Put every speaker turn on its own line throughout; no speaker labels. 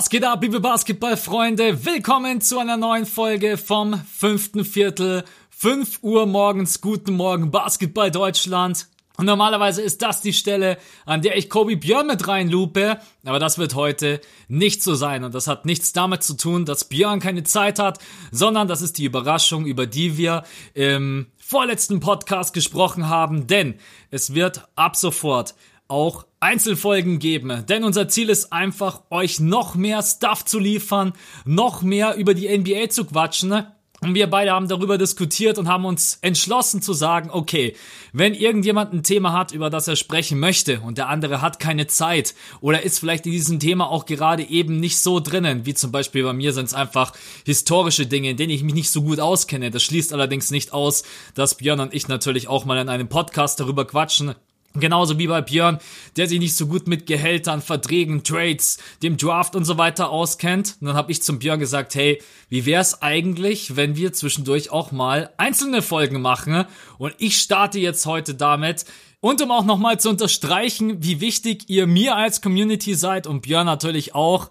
Was geht ab, liebe Basketballfreunde? Willkommen zu einer neuen Folge vom fünften Viertel. 5 Uhr morgens, guten Morgen, Basketball Deutschland. Und normalerweise ist das die Stelle, an der ich Kobe Björn mit reinlupe, aber das wird heute nicht so sein und das hat nichts damit zu tun, dass Björn keine Zeit hat, sondern das ist die Überraschung, über die wir im vorletzten Podcast gesprochen haben, denn es wird ab sofort auch Einzelfolgen geben, denn unser Ziel ist einfach, euch noch mehr Stuff zu liefern, noch mehr über die NBA zu quatschen. Und wir beide haben darüber diskutiert und haben uns entschlossen zu sagen, okay, wenn irgendjemand ein Thema hat, über das er sprechen möchte und der andere hat keine Zeit oder ist vielleicht in diesem Thema auch gerade eben nicht so drinnen, wie zum Beispiel bei mir sind es einfach historische Dinge, in denen ich mich nicht so gut auskenne. Das schließt allerdings nicht aus, dass Björn und ich natürlich auch mal in einem Podcast darüber quatschen, Genauso wie bei Björn, der sich nicht so gut mit Gehältern, Verträgen, Trades, dem Draft und so weiter auskennt. Und dann habe ich zum Björn gesagt, hey, wie wär's eigentlich, wenn wir zwischendurch auch mal einzelne Folgen machen? Und ich starte jetzt heute damit. Und um auch nochmal zu unterstreichen, wie wichtig ihr mir als Community seid und Björn natürlich auch.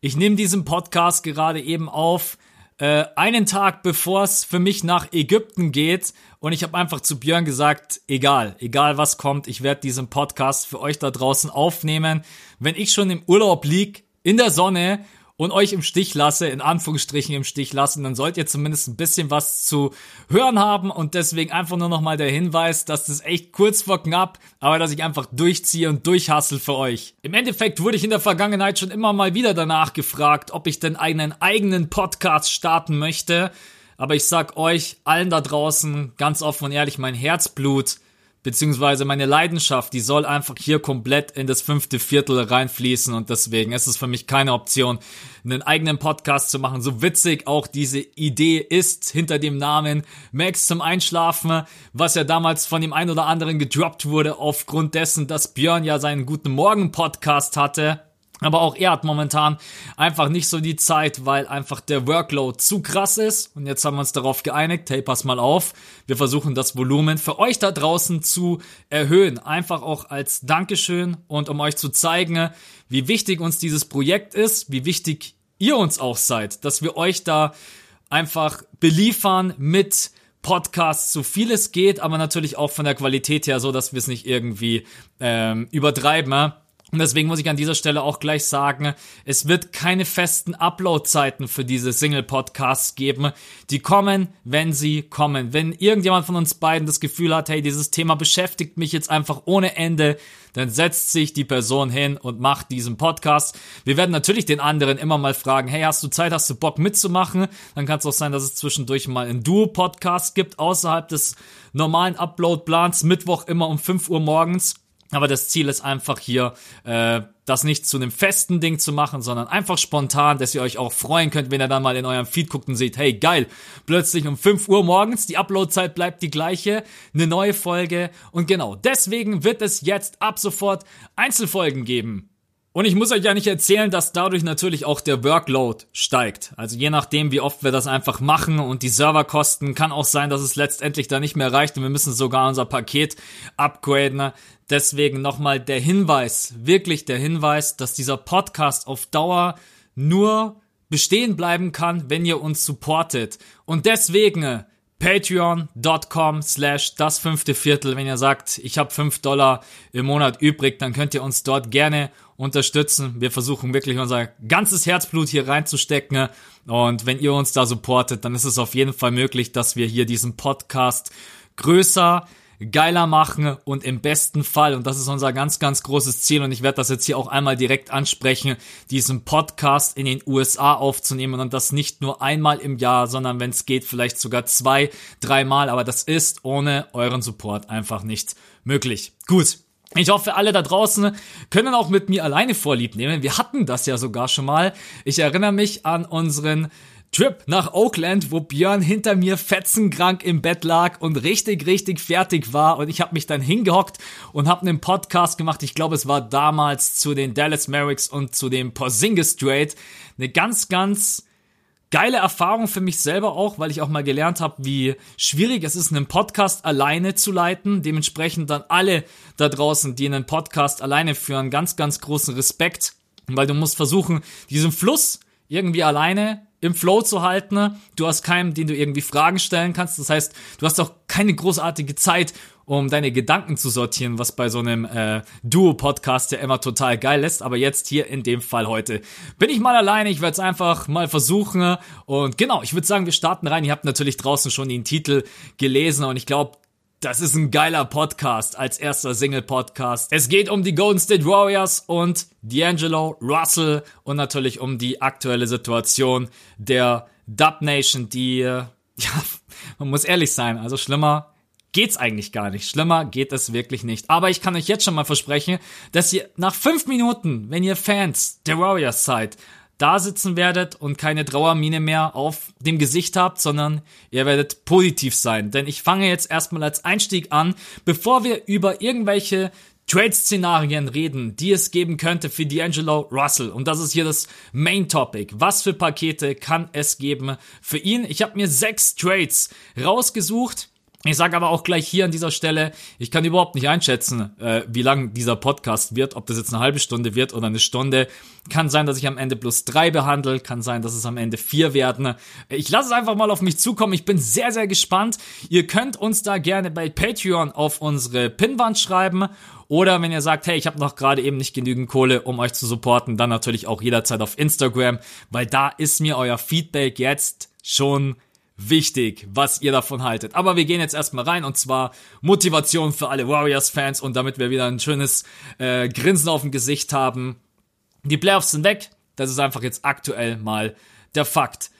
Ich nehme diesen Podcast gerade eben auf äh, einen Tag bevor es für mich nach Ägypten geht. Und ich habe einfach zu Björn gesagt, egal, egal was kommt, ich werde diesen Podcast für euch da draußen aufnehmen. Wenn ich schon im Urlaub lieg, in der Sonne und euch im Stich lasse, in Anführungsstrichen im Stich lassen, dann sollt ihr zumindest ein bisschen was zu hören haben und deswegen einfach nur nochmal der Hinweis, dass das echt kurz vor knapp, aber dass ich einfach durchziehe und durchhassel für euch. Im Endeffekt wurde ich in der Vergangenheit schon immer mal wieder danach gefragt, ob ich denn einen eigenen Podcast starten möchte, aber ich sag euch allen da draußen ganz offen und ehrlich, mein Herzblut beziehungsweise meine Leidenschaft, die soll einfach hier komplett in das fünfte Viertel reinfließen und deswegen ist es für mich keine Option, einen eigenen Podcast zu machen. So witzig auch diese Idee ist hinter dem Namen Max zum Einschlafen, was ja damals von dem einen oder anderen gedroppt wurde aufgrund dessen, dass Björn ja seinen guten Morgen Podcast hatte aber auch er hat momentan einfach nicht so die Zeit, weil einfach der Workload zu krass ist. Und jetzt haben wir uns darauf geeinigt, hey, pass mal auf, wir versuchen das Volumen für euch da draußen zu erhöhen. Einfach auch als Dankeschön und um euch zu zeigen, wie wichtig uns dieses Projekt ist, wie wichtig ihr uns auch seid, dass wir euch da einfach beliefern mit Podcasts, so viel es geht, aber natürlich auch von der Qualität her so, dass wir es nicht irgendwie ähm, übertreiben. Und deswegen muss ich an dieser Stelle auch gleich sagen, es wird keine festen Upload-Zeiten für diese Single-Podcasts geben. Die kommen, wenn sie kommen. Wenn irgendjemand von uns beiden das Gefühl hat, hey, dieses Thema beschäftigt mich jetzt einfach ohne Ende, dann setzt sich die Person hin und macht diesen Podcast. Wir werden natürlich den anderen immer mal fragen, hey, hast du Zeit, hast du Bock mitzumachen? Dann kann es auch sein, dass es zwischendurch mal einen Duo-Podcast gibt, außerhalb des normalen Upload-Plans, Mittwoch immer um 5 Uhr morgens. Aber das Ziel ist einfach hier, äh, das nicht zu einem festen Ding zu machen, sondern einfach spontan, dass ihr euch auch freuen könnt, wenn ihr dann mal in eurem Feed guckt und seht, hey, geil, plötzlich um 5 Uhr morgens, die Uploadzeit bleibt die gleiche, eine neue Folge. Und genau, deswegen wird es jetzt ab sofort Einzelfolgen geben. Und ich muss euch ja nicht erzählen, dass dadurch natürlich auch der Workload steigt. Also je nachdem, wie oft wir das einfach machen und die Serverkosten, kann auch sein, dass es letztendlich da nicht mehr reicht und wir müssen sogar unser Paket upgraden. Deswegen nochmal der Hinweis, wirklich der Hinweis, dass dieser Podcast auf Dauer nur bestehen bleiben kann, wenn ihr uns supportet. Und deswegen patreon.com slash das fünfte Viertel. Wenn ihr sagt, ich habe fünf Dollar im Monat übrig, dann könnt ihr uns dort gerne unterstützen. Wir versuchen wirklich unser ganzes Herzblut hier reinzustecken. Und wenn ihr uns da supportet, dann ist es auf jeden Fall möglich, dass wir hier diesen Podcast größer, geiler machen und im besten Fall, und das ist unser ganz, ganz großes Ziel, und ich werde das jetzt hier auch einmal direkt ansprechen, diesen Podcast in den USA aufzunehmen und das nicht nur einmal im Jahr, sondern wenn es geht, vielleicht sogar zwei, dreimal, aber das ist ohne euren Support einfach nicht möglich. Gut. Ich hoffe, alle da draußen können auch mit mir alleine Vorlieb nehmen. Wir hatten das ja sogar schon mal. Ich erinnere mich an unseren Trip nach Oakland, wo Björn hinter mir fetzenkrank im Bett lag und richtig, richtig fertig war. Und ich habe mich dann hingehockt und habe einen Podcast gemacht. Ich glaube, es war damals zu den Dallas Mavericks und zu dem Porzingis Trade. Eine ganz, ganz geile Erfahrung für mich selber auch, weil ich auch mal gelernt habe, wie schwierig es ist, einen Podcast alleine zu leiten. Dementsprechend dann alle da draußen, die einen Podcast alleine führen, ganz, ganz großen Respekt weil du musst versuchen, diesen Fluss irgendwie alleine im Flow zu halten. Du hast keinen, den du irgendwie Fragen stellen kannst. Das heißt, du hast auch keine großartige Zeit, um deine Gedanken zu sortieren, was bei so einem äh, Duo-Podcast ja immer total geil ist. Aber jetzt hier in dem Fall heute bin ich mal alleine. Ich werde es einfach mal versuchen. Und genau, ich würde sagen, wir starten rein. Ihr habt natürlich draußen schon den Titel gelesen und ich glaube, das ist ein geiler Podcast als erster Single-Podcast. Es geht um die Golden State Warriors und D'Angelo Russell und natürlich um die aktuelle Situation der Dub Nation, die, äh, ja, man muss ehrlich sein, also schlimmer geht's eigentlich gar nicht. Schlimmer geht es wirklich nicht. Aber ich kann euch jetzt schon mal versprechen, dass ihr nach fünf Minuten, wenn ihr Fans der Warriors seid, da sitzen werdet und keine Trauermine mehr auf dem Gesicht habt, sondern ihr werdet positiv sein. Denn ich fange jetzt erstmal als Einstieg an, bevor wir über irgendwelche Trade-Szenarien reden, die es geben könnte für D'Angelo Russell. Und das ist hier das Main Topic. Was für Pakete kann es geben für ihn? Ich habe mir sechs Trades rausgesucht ich sage aber auch gleich hier an dieser Stelle, ich kann überhaupt nicht einschätzen, äh, wie lang dieser Podcast wird, ob das jetzt eine halbe Stunde wird oder eine Stunde. Kann sein, dass ich am Ende plus drei behandle, kann sein, dass es am Ende vier werden. Ich lasse es einfach mal auf mich zukommen. Ich bin sehr, sehr gespannt. Ihr könnt uns da gerne bei Patreon auf unsere Pinwand schreiben. Oder wenn ihr sagt, hey, ich habe noch gerade eben nicht genügend Kohle, um euch zu supporten, dann natürlich auch jederzeit auf Instagram, weil da ist mir euer Feedback jetzt schon wichtig, was ihr davon haltet. Aber wir gehen jetzt erstmal rein und zwar Motivation für alle Warriors-Fans und damit wir wieder ein schönes äh, Grinsen auf dem Gesicht haben. Die Playoffs sind weg. Das ist einfach jetzt aktuell mal der Fakt.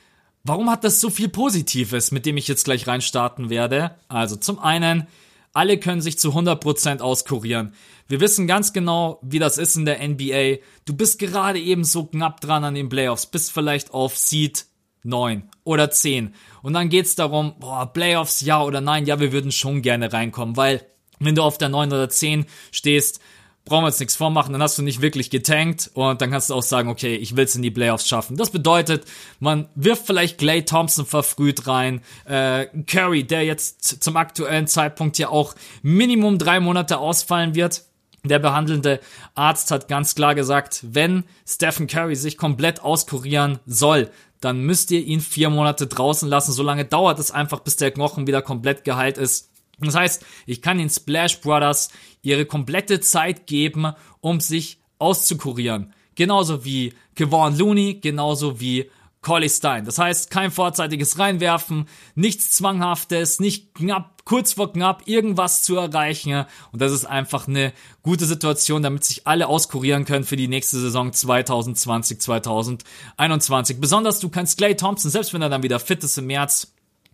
Warum hat das so viel Positives, mit dem ich jetzt gleich reinstarten werde? Also zum einen, alle können sich zu 100% auskurieren. Wir wissen ganz genau, wie das ist in der NBA. Du bist gerade eben so knapp dran an den Playoffs, bist vielleicht auf Seed 9 oder 10. Und dann geht's darum, boah, Playoffs ja oder nein, ja, wir würden schon gerne reinkommen, weil wenn du auf der 9 oder 10 stehst, brauchen wir uns nichts vormachen, dann hast du nicht wirklich getankt und dann kannst du auch sagen, okay, ich will es in die Playoffs schaffen. Das bedeutet, man wirft vielleicht Clay Thompson verfrüht rein, äh, Curry, der jetzt zum aktuellen Zeitpunkt ja auch Minimum drei Monate ausfallen wird. Der behandelnde Arzt hat ganz klar gesagt, wenn Stephen Curry sich komplett auskurieren soll, dann müsst ihr ihn vier Monate draußen lassen. So lange dauert es einfach, bis der Knochen wieder komplett geheilt ist. Das heißt, ich kann den Splash Brothers ihre komplette Zeit geben, um sich auszukurieren. Genauso wie Kevon Looney, genauso wie Collie Stein. Das heißt, kein vorzeitiges Reinwerfen, nichts Zwanghaftes, nicht knapp, kurz vor knapp irgendwas zu erreichen. Und das ist einfach eine gute Situation, damit sich alle auskurieren können für die nächste Saison 2020, 2021. Besonders du kannst Clay Thompson, selbst wenn er dann wieder fit ist im März,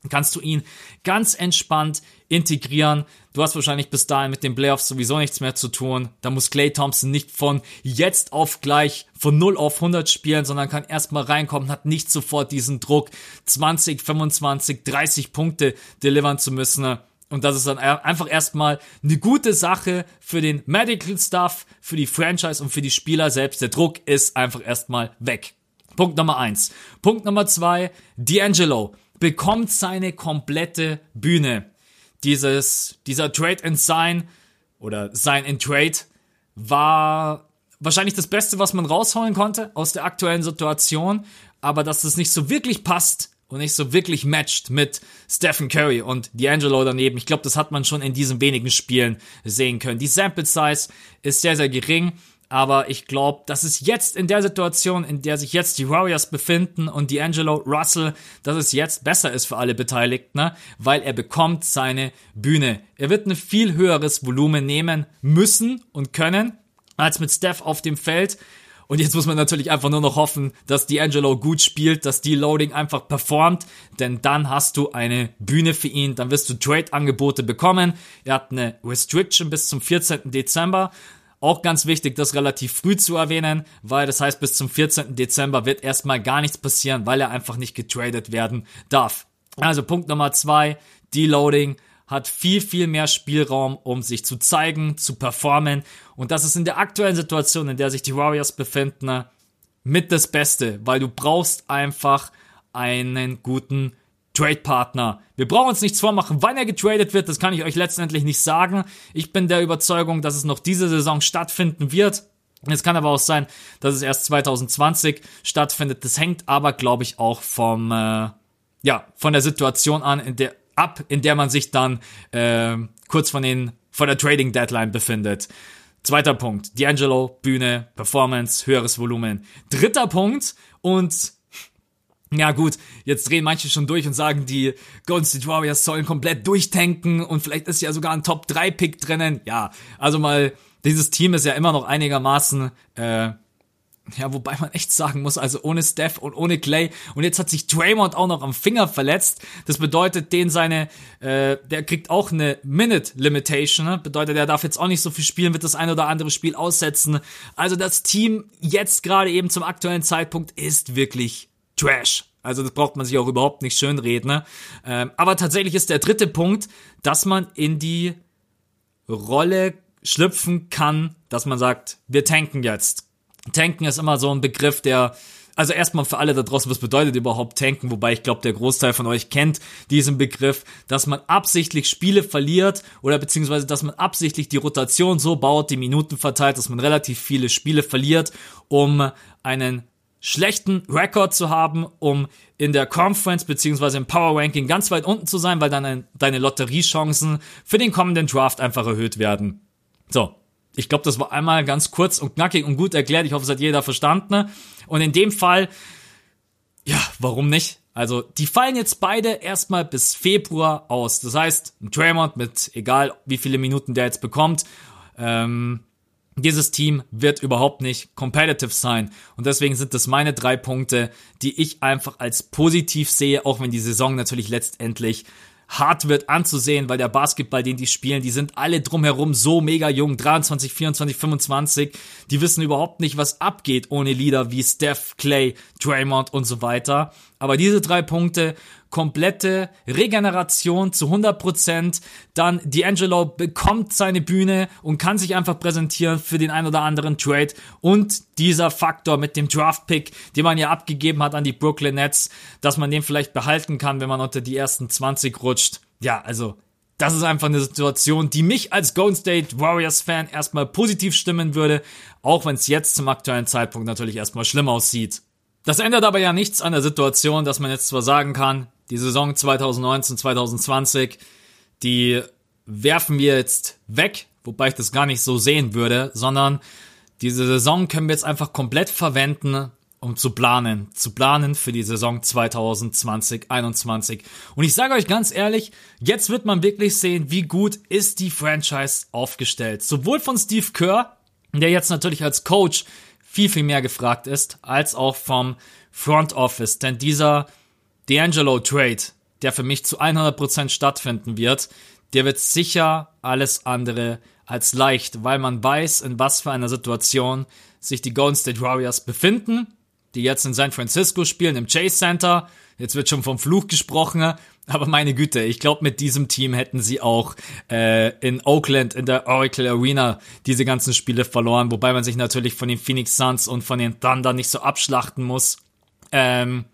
kannst du ihn ganz entspannt integrieren. Du hast wahrscheinlich bis dahin mit den Playoffs sowieso nichts mehr zu tun. Da muss Clay Thompson nicht von jetzt auf gleich von 0 auf 100 spielen, sondern kann erstmal reinkommen, hat nicht sofort diesen Druck, 20, 25, 30 Punkte delivern zu müssen. Und das ist dann einfach erstmal eine gute Sache für den Medical Stuff, für die Franchise und für die Spieler selbst. Der Druck ist einfach erstmal weg. Punkt Nummer eins. Punkt Nummer zwei, D'Angelo bekommt seine komplette Bühne. Dieses, dieser Trade and Sign oder Sign and Trade war wahrscheinlich das Beste, was man rausholen konnte aus der aktuellen Situation, aber dass es nicht so wirklich passt und nicht so wirklich matcht mit Stephen Curry und D'Angelo daneben. Ich glaube, das hat man schon in diesen wenigen Spielen sehen können. Die Sample Size ist sehr, sehr gering. Aber ich glaube, dass es jetzt in der Situation, in der sich jetzt die Warriors befinden und D'Angelo Russell, dass es jetzt besser ist für alle Beteiligten, ne? weil er bekommt seine Bühne. Er wird ein viel höheres Volumen nehmen müssen und können als mit Steph auf dem Feld. Und jetzt muss man natürlich einfach nur noch hoffen, dass D'Angelo gut spielt, dass die Loading einfach performt, denn dann hast du eine Bühne für ihn, dann wirst du Trade-Angebote bekommen. Er hat eine Restriction bis zum 14. Dezember. Auch ganz wichtig, das relativ früh zu erwähnen, weil das heißt, bis zum 14. Dezember wird erstmal gar nichts passieren, weil er einfach nicht getradet werden darf. Also Punkt Nummer zwei, Deloading hat viel, viel mehr Spielraum, um sich zu zeigen, zu performen. Und das ist in der aktuellen Situation, in der sich die Warriors befinden, mit das Beste, weil du brauchst einfach einen guten Trade-Partner. Wir brauchen uns nichts vormachen, wann er getradet wird, das kann ich euch letztendlich nicht sagen. Ich bin der Überzeugung, dass es noch diese Saison stattfinden wird. Es kann aber auch sein, dass es erst 2020 stattfindet. Das hängt aber, glaube ich, auch vom, äh, ja, von der Situation an, in der, ab, in der man sich dann äh, kurz von den, vor der Trading Deadline befindet. Zweiter Punkt, D'Angelo, Bühne, Performance, höheres Volumen. Dritter Punkt und ja gut, jetzt drehen manche schon durch und sagen, die Golden State Warriors sollen komplett durchtanken und vielleicht ist ja sogar ein Top 3 Pick drinnen. Ja, also mal, dieses Team ist ja immer noch einigermaßen äh, ja, wobei man echt sagen muss, also ohne Steph und ohne Clay und jetzt hat sich Draymond auch noch am Finger verletzt. Das bedeutet, den seine, äh, der kriegt auch eine Minute Limitation. Ne? Bedeutet, er darf jetzt auch nicht so viel spielen, wird das ein oder andere Spiel aussetzen. Also das Team jetzt gerade eben zum aktuellen Zeitpunkt ist wirklich Trash. Also das braucht man sich auch überhaupt nicht schönreden. Ne? Ähm, aber tatsächlich ist der dritte Punkt, dass man in die Rolle schlüpfen kann, dass man sagt, wir tanken jetzt Tanken ist immer so ein Begriff, der also erstmal für alle da draußen, was bedeutet überhaupt tanken? Wobei ich glaube, der Großteil von euch kennt diesen Begriff, dass man absichtlich Spiele verliert oder beziehungsweise, dass man absichtlich die Rotation so baut, die Minuten verteilt, dass man relativ viele Spiele verliert, um einen schlechten Rekord zu haben, um in der Conference beziehungsweise im Power Ranking ganz weit unten zu sein, weil dann deine Lotteriechancen für den kommenden Draft einfach erhöht werden. So, ich glaube, das war einmal ganz kurz und knackig und gut erklärt. Ich hoffe, es hat jeder verstanden. Und in dem Fall, ja, warum nicht? Also, die fallen jetzt beide erstmal bis Februar aus. Das heißt, ein Draymond mit egal wie viele Minuten der jetzt bekommt, ähm, dieses Team wird überhaupt nicht competitive sein. Und deswegen sind das meine drei Punkte, die ich einfach als positiv sehe, auch wenn die Saison natürlich letztendlich hart wird anzusehen, weil der Basketball, den die spielen, die sind alle drumherum so mega jung, 23, 24, 25, die wissen überhaupt nicht, was abgeht ohne Lieder wie Steph, Clay, Draymond und so weiter. Aber diese drei Punkte komplette Regeneration zu 100%. Dann D'Angelo bekommt seine Bühne und kann sich einfach präsentieren für den ein oder anderen Trade. Und dieser Faktor mit dem Draft-Pick, den man ja abgegeben hat an die Brooklyn Nets, dass man den vielleicht behalten kann, wenn man unter die ersten 20 rutscht. Ja, also das ist einfach eine Situation, die mich als Golden State Warriors Fan erstmal positiv stimmen würde, auch wenn es jetzt zum aktuellen Zeitpunkt natürlich erstmal schlimm aussieht. Das ändert aber ja nichts an der Situation, dass man jetzt zwar sagen kann, die Saison 2019, 2020, die werfen wir jetzt weg, wobei ich das gar nicht so sehen würde, sondern diese Saison können wir jetzt einfach komplett verwenden, um zu planen, zu planen für die Saison 2020, 21. Und ich sage euch ganz ehrlich, jetzt wird man wirklich sehen, wie gut ist die Franchise aufgestellt. Sowohl von Steve Kerr, der jetzt natürlich als Coach viel, viel mehr gefragt ist, als auch vom Front Office. Denn dieser D'Angelo Trade, der für mich zu 100% stattfinden wird, der wird sicher alles andere als leicht, weil man weiß, in was für einer Situation sich die Golden State Warriors befinden, die jetzt in San Francisco spielen, im Chase Center. Jetzt wird schon vom Fluch gesprochen, aber meine Güte, ich glaube, mit diesem Team hätten sie auch äh, in Oakland in der Oracle Arena diese ganzen Spiele verloren, wobei man sich natürlich von den Phoenix Suns und von den Thunder nicht so abschlachten muss. Ähm,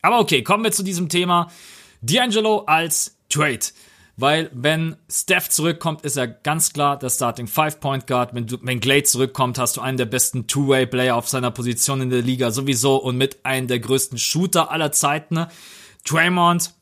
aber okay, kommen wir zu diesem Thema. D'Angelo als Trade. Weil wenn Steph zurückkommt, ist er ganz klar der Starting Five Point Guard. Wenn, du, wenn Glade zurückkommt, hast du einen der besten Two-Way Player auf seiner Position in der Liga sowieso und mit einem der größten Shooter aller Zeiten. Draymond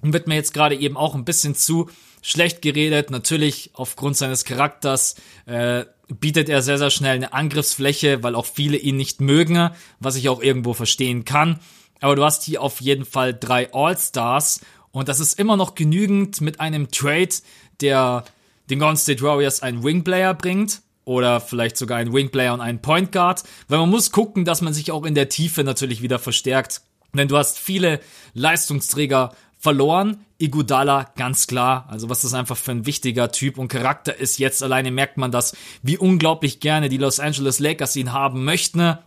wird mir jetzt gerade eben auch ein bisschen zu schlecht geredet. Natürlich aufgrund seines Charakters äh, bietet er sehr, sehr schnell eine Angriffsfläche, weil auch viele ihn nicht mögen, was ich auch irgendwo verstehen kann. Aber du hast hier auf jeden Fall drei All-Stars und das ist immer noch genügend mit einem Trade, der den Golden State Warriors einen Wingplayer bringt oder vielleicht sogar einen Wingplayer und einen Point Guard, weil man muss gucken, dass man sich auch in der Tiefe natürlich wieder verstärkt. Denn du hast viele Leistungsträger verloren. Igudala, ganz klar. Also was das einfach für ein wichtiger Typ und Charakter ist. Jetzt alleine merkt man das, wie unglaublich gerne die Los Angeles Lakers ihn haben möchten.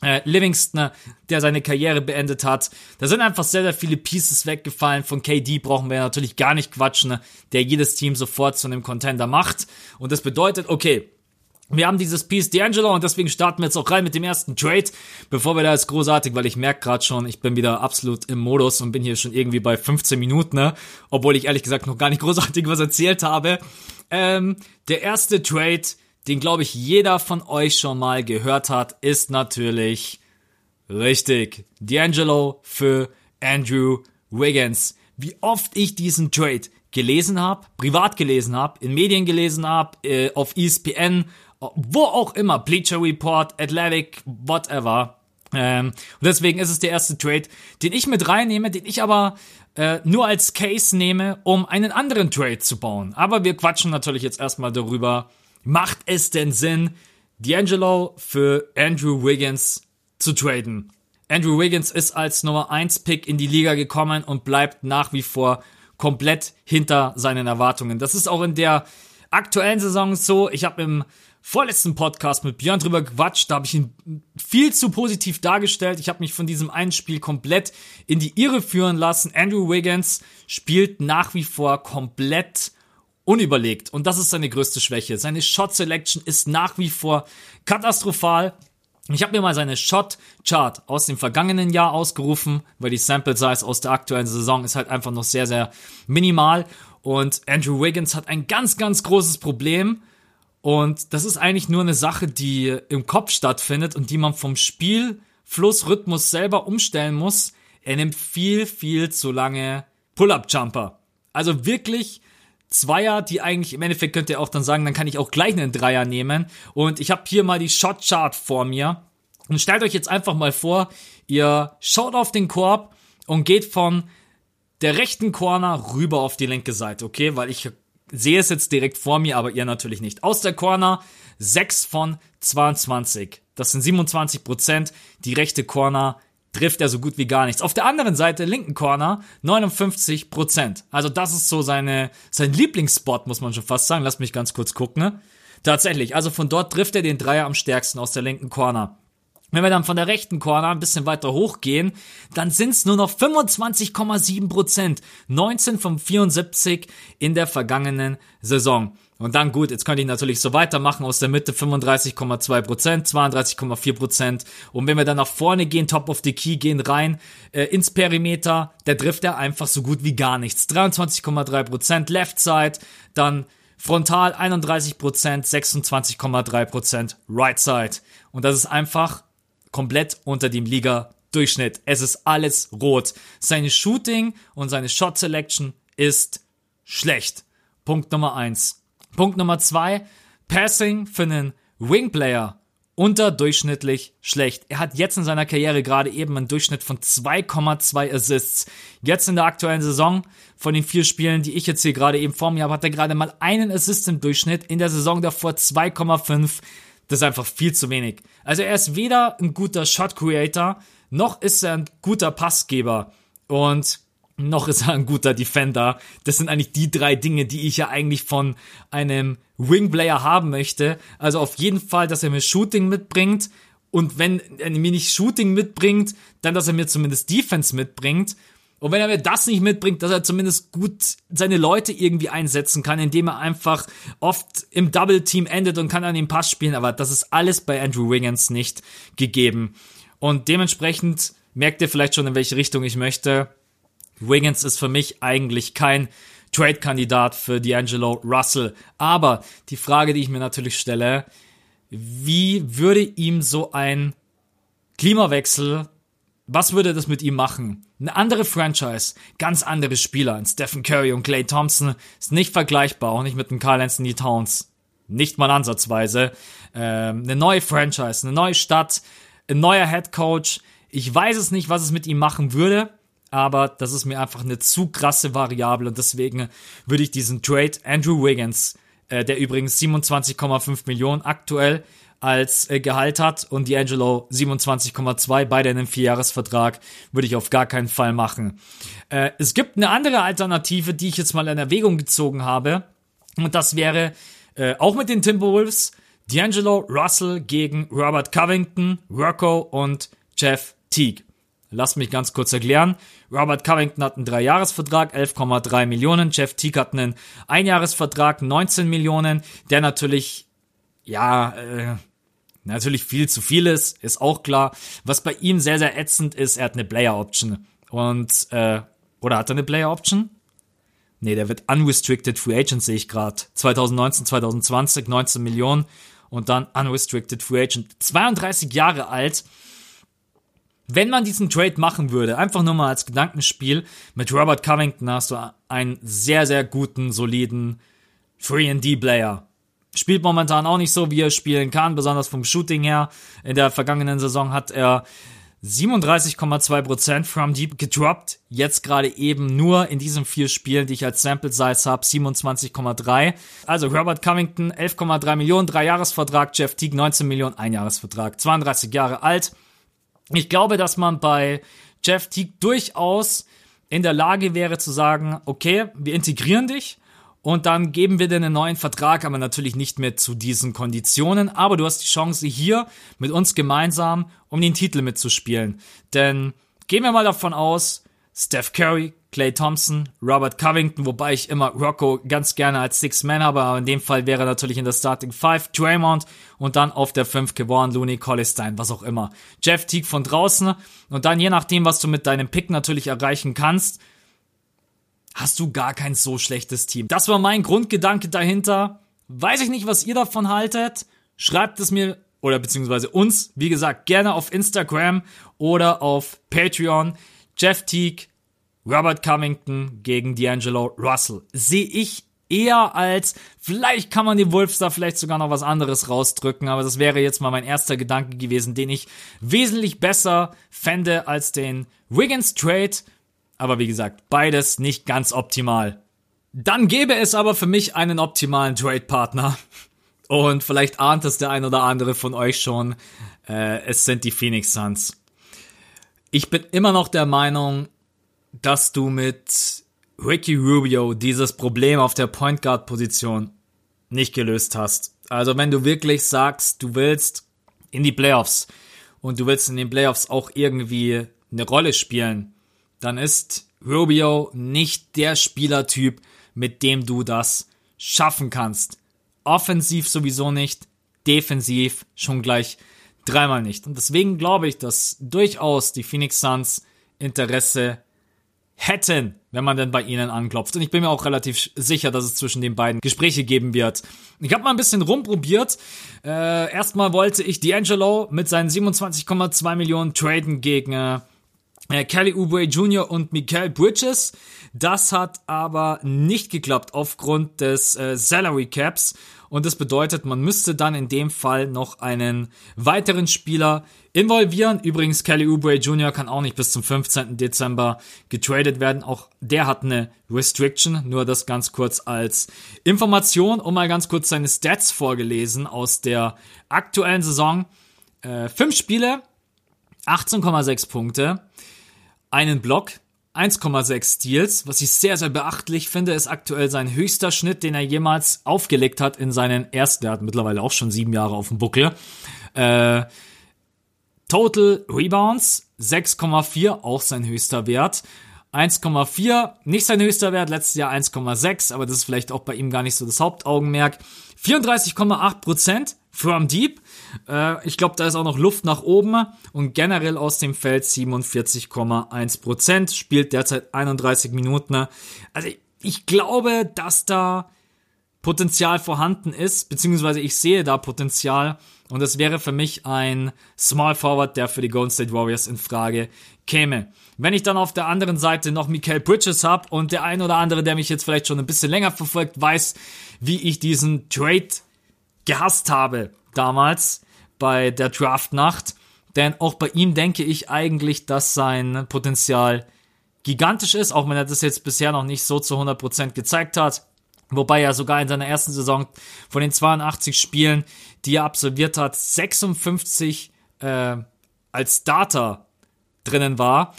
Äh, Livingston, der seine Karriere beendet hat. Da sind einfach sehr, sehr viele Pieces weggefallen. Von KD brauchen wir natürlich gar nicht quatschen, der jedes Team sofort zu einem Contender macht. Und das bedeutet, okay, wir haben dieses Piece D'Angelo und deswegen starten wir jetzt auch rein mit dem ersten Trade. Bevor wir da jetzt großartig, weil ich merke gerade schon, ich bin wieder absolut im Modus und bin hier schon irgendwie bei 15 Minuten, ne? Obwohl ich ehrlich gesagt noch gar nicht großartig was erzählt habe. Ähm, der erste Trade, den glaube ich jeder von euch schon mal gehört hat, ist natürlich richtig. D'Angelo für Andrew Wiggins. Wie oft ich diesen Trade gelesen habe, privat gelesen habe, in Medien gelesen habe, äh, auf ESPN, wo auch immer, Bleacher Report, Athletic, whatever. Ähm, und deswegen ist es der erste Trade, den ich mit reinnehme, den ich aber äh, nur als Case nehme, um einen anderen Trade zu bauen. Aber wir quatschen natürlich jetzt erstmal darüber, macht es denn Sinn, D'Angelo für Andrew Wiggins zu traden? Andrew Wiggins ist als Nummer 1 Pick in die Liga gekommen und bleibt nach wie vor komplett hinter seinen Erwartungen. Das ist auch in der aktuellen Saison so. Ich habe im vorletzten Podcast mit Björn drüber gequatscht, da habe ich ihn viel zu positiv dargestellt. Ich habe mich von diesem einen Spiel komplett in die Irre führen lassen. Andrew Wiggins spielt nach wie vor komplett unüberlegt und das ist seine größte Schwäche. Seine Shot Selection ist nach wie vor katastrophal. Ich habe mir mal seine Shot-Chart aus dem vergangenen Jahr ausgerufen, weil die Sample Size aus der aktuellen Saison ist halt einfach noch sehr, sehr minimal. Und Andrew Wiggins hat ein ganz, ganz großes Problem. Und das ist eigentlich nur eine Sache, die im Kopf stattfindet und die man vom Spielflussrhythmus selber umstellen muss. Er nimmt viel, viel zu lange Pull-Up-Jumper. Also wirklich Zweier, die eigentlich im Endeffekt könnt ihr auch dann sagen, dann kann ich auch gleich einen Dreier nehmen. Und ich habe hier mal die Shot Chart vor mir. Und stellt euch jetzt einfach mal vor, ihr schaut auf den Korb und geht von der rechten Corner rüber auf die linke Seite, okay? Weil ich sehe es jetzt direkt vor mir, aber ihr natürlich nicht. Aus der Corner 6 von 22. Das sind 27 Prozent. Die rechte Corner trifft er so gut wie gar nichts. Auf der anderen Seite, linken Corner, 59 Prozent. Also das ist so seine, sein Lieblingsspot, muss man schon fast sagen. Lass mich ganz kurz gucken. Ne? Tatsächlich, also von dort trifft er den Dreier am stärksten aus der linken Corner. Wenn wir dann von der rechten Corner ein bisschen weiter hochgehen, dann sind es nur noch 25,7 Prozent. 19 von 74 in der vergangenen Saison. Und dann gut, jetzt könnte ich natürlich so weitermachen aus der Mitte 35,2 Prozent, 32,4 Prozent. Und wenn wir dann nach vorne gehen, top of the key, gehen rein äh, ins Perimeter, der trifft er einfach so gut wie gar nichts. 23,3 Prozent Left Side, dann Frontal 31 Prozent, 26,3 Prozent Right Side. Und das ist einfach komplett unter dem Liga-Durchschnitt. Es ist alles rot. Seine Shooting und seine Shot Selection ist schlecht. Punkt Nummer eins. Punkt Nummer zwei. Passing für einen Wingplayer unterdurchschnittlich schlecht. Er hat jetzt in seiner Karriere gerade eben einen Durchschnitt von 2,2 Assists. Jetzt in der aktuellen Saison von den vier Spielen, die ich jetzt hier gerade eben vor mir habe, hat er gerade mal einen Assist im Durchschnitt. In der Saison davor 2,5. Das ist einfach viel zu wenig. Also er ist weder ein guter Shot Creator, noch ist er ein guter Passgeber. Und noch ist er ein guter Defender. Das sind eigentlich die drei Dinge, die ich ja eigentlich von einem Wingplayer haben möchte. Also auf jeden Fall, dass er mir Shooting mitbringt. Und wenn er mir nicht Shooting mitbringt, dann, dass er mir zumindest Defense mitbringt. Und wenn er mir das nicht mitbringt, dass er zumindest gut seine Leute irgendwie einsetzen kann, indem er einfach oft im Double Team endet und kann an den Pass spielen, aber das ist alles bei Andrew Wiggins nicht gegeben. Und dementsprechend merkt ihr vielleicht schon, in welche Richtung ich möchte. Wiggins ist für mich eigentlich kein Trade-Kandidat für D'Angelo Russell. Aber die Frage, die ich mir natürlich stelle, wie würde ihm so ein Klimawechsel was würde das mit ihm machen? Eine andere Franchise, ganz andere Spieler, ein Stephen Curry und Clay Thompson ist nicht vergleichbar, auch nicht mit einem Carl Anthony Towns. Nicht mal ansatzweise. Ähm, eine neue Franchise, eine neue Stadt, ein neuer Head Coach. Ich weiß es nicht, was es mit ihm machen würde, aber das ist mir einfach eine zu krasse Variable und deswegen würde ich diesen Trade Andrew Wiggins, äh, der übrigens 27,5 Millionen aktuell als äh, Gehalt hat und D'Angelo 27,2, beide in einem Vierjahresvertrag, würde ich auf gar keinen Fall machen. Äh, es gibt eine andere Alternative, die ich jetzt mal in Erwägung gezogen habe und das wäre äh, auch mit den Timberwolves D'Angelo Russell gegen Robert Covington, Rocco und Jeff Teague. Lass mich ganz kurz erklären. Robert Covington hat einen Dreijahresvertrag, 11,3 Millionen. Jeff Teague hat einen Einjahresvertrag, 19 Millionen, der natürlich, ja, äh, Natürlich viel zu vieles, ist auch klar. Was bei ihm sehr, sehr ätzend ist, er hat eine Player Option. Und, äh, oder hat er eine Player Option? Nee, der wird unrestricted free agent, sehe ich gerade. 2019, 2020, 19 Millionen. und dann Unrestricted Free Agent. 32 Jahre alt. Wenn man diesen Trade machen würde, einfach nur mal als Gedankenspiel, mit Robert Covington hast du einen sehr, sehr guten, soliden 3D-Player. Spielt momentan auch nicht so, wie er spielen kann, besonders vom Shooting her. In der vergangenen Saison hat er 37,2% from deep gedroppt. Jetzt gerade eben nur in diesen vier Spielen, die ich als Sample Size habe, 27,3. Also Robert Covington 11,3 Millionen, drei Jahresvertrag, Jeff Teague 19 Millionen, ein Jahresvertrag, 32 Jahre alt. Ich glaube, dass man bei Jeff Teague durchaus in der Lage wäre zu sagen, okay, wir integrieren dich und dann geben wir dir einen neuen Vertrag, aber natürlich nicht mehr zu diesen Konditionen. Aber du hast die Chance hier mit uns gemeinsam um den Titel mitzuspielen. Denn gehen wir mal davon aus, Steph Curry, Clay Thompson, Robert Covington, wobei ich immer Rocco ganz gerne als Six-Man habe, aber in dem Fall wäre natürlich in der Starting Five Draymond und dann auf der 5 Kevon Looney, Collistein, was auch immer. Jeff Teague von draußen und dann je nachdem, was du mit deinem Pick natürlich erreichen kannst, hast du gar kein so schlechtes Team. Das war mein Grundgedanke dahinter. Weiß ich nicht, was ihr davon haltet. Schreibt es mir oder beziehungsweise uns, wie gesagt, gerne auf Instagram oder auf Patreon. Jeff Teague, Robert Covington gegen D'Angelo Russell. Sehe ich eher als, vielleicht kann man die Wolves da vielleicht sogar noch was anderes rausdrücken, aber das wäre jetzt mal mein erster Gedanke gewesen, den ich wesentlich besser fände als den Wiggins Trade aber wie gesagt, beides nicht ganz optimal. Dann gäbe es aber für mich einen optimalen Trade-Partner. Und vielleicht ahnt es der ein oder andere von euch schon. Äh, es sind die Phoenix Suns. Ich bin immer noch der Meinung, dass du mit Ricky Rubio dieses Problem auf der Point Guard Position nicht gelöst hast. Also wenn du wirklich sagst, du willst in die Playoffs und du willst in den Playoffs auch irgendwie eine Rolle spielen, dann ist Rubio nicht der Spielertyp, mit dem du das schaffen kannst. Offensiv sowieso nicht, defensiv schon gleich dreimal nicht. Und deswegen glaube ich, dass durchaus die Phoenix Suns Interesse hätten, wenn man denn bei ihnen anklopft. Und ich bin mir auch relativ sicher, dass es zwischen den beiden Gespräche geben wird. Ich habe mal ein bisschen rumprobiert. Äh, erstmal wollte ich D'Angelo mit seinen 27,2 Millionen traden gegen äh, äh, Kelly Oubre Jr. und Mikael Bridges. Das hat aber nicht geklappt aufgrund des äh, Salary Caps. Und das bedeutet, man müsste dann in dem Fall noch einen weiteren Spieler involvieren. Übrigens, Kelly Oubre Jr. kann auch nicht bis zum 15. Dezember getradet werden. Auch der hat eine Restriction. Nur das ganz kurz als Information und mal ganz kurz seine Stats vorgelesen aus der aktuellen Saison. Äh, fünf Spiele, 18,6 Punkte einen Block, 1,6 Steals, was ich sehr, sehr beachtlich finde, ist aktuell sein höchster Schnitt, den er jemals aufgelegt hat in seinen ersten, der hat mittlerweile auch schon sieben Jahre auf dem Buckel. Äh, Total Rebounds 6,4, auch sein höchster Wert. 1,4, nicht sein höchster Wert, letztes Jahr 1,6, aber das ist vielleicht auch bei ihm gar nicht so das Hauptaugenmerk. 34,8% from deep, äh, ich glaube, da ist auch noch Luft nach oben und generell aus dem Feld 47,1% spielt derzeit 31 Minuten. Also ich, ich glaube, dass da Potenzial vorhanden ist, beziehungsweise ich sehe da Potenzial und es wäre für mich ein Small Forward, der für die Golden State Warriors in Frage käme. Wenn ich dann auf der anderen Seite noch Mikael Bridges habe und der ein oder andere, der mich jetzt vielleicht schon ein bisschen länger verfolgt, weiß, wie ich diesen Trade gehasst habe damals bei der Draftnacht. Denn auch bei ihm denke ich eigentlich, dass sein Potenzial gigantisch ist, auch wenn er das jetzt bisher noch nicht so zu 100% gezeigt hat. Wobei er sogar in seiner ersten Saison von den 82 Spielen, die er absolviert hat, 56 äh, als Starter drinnen war.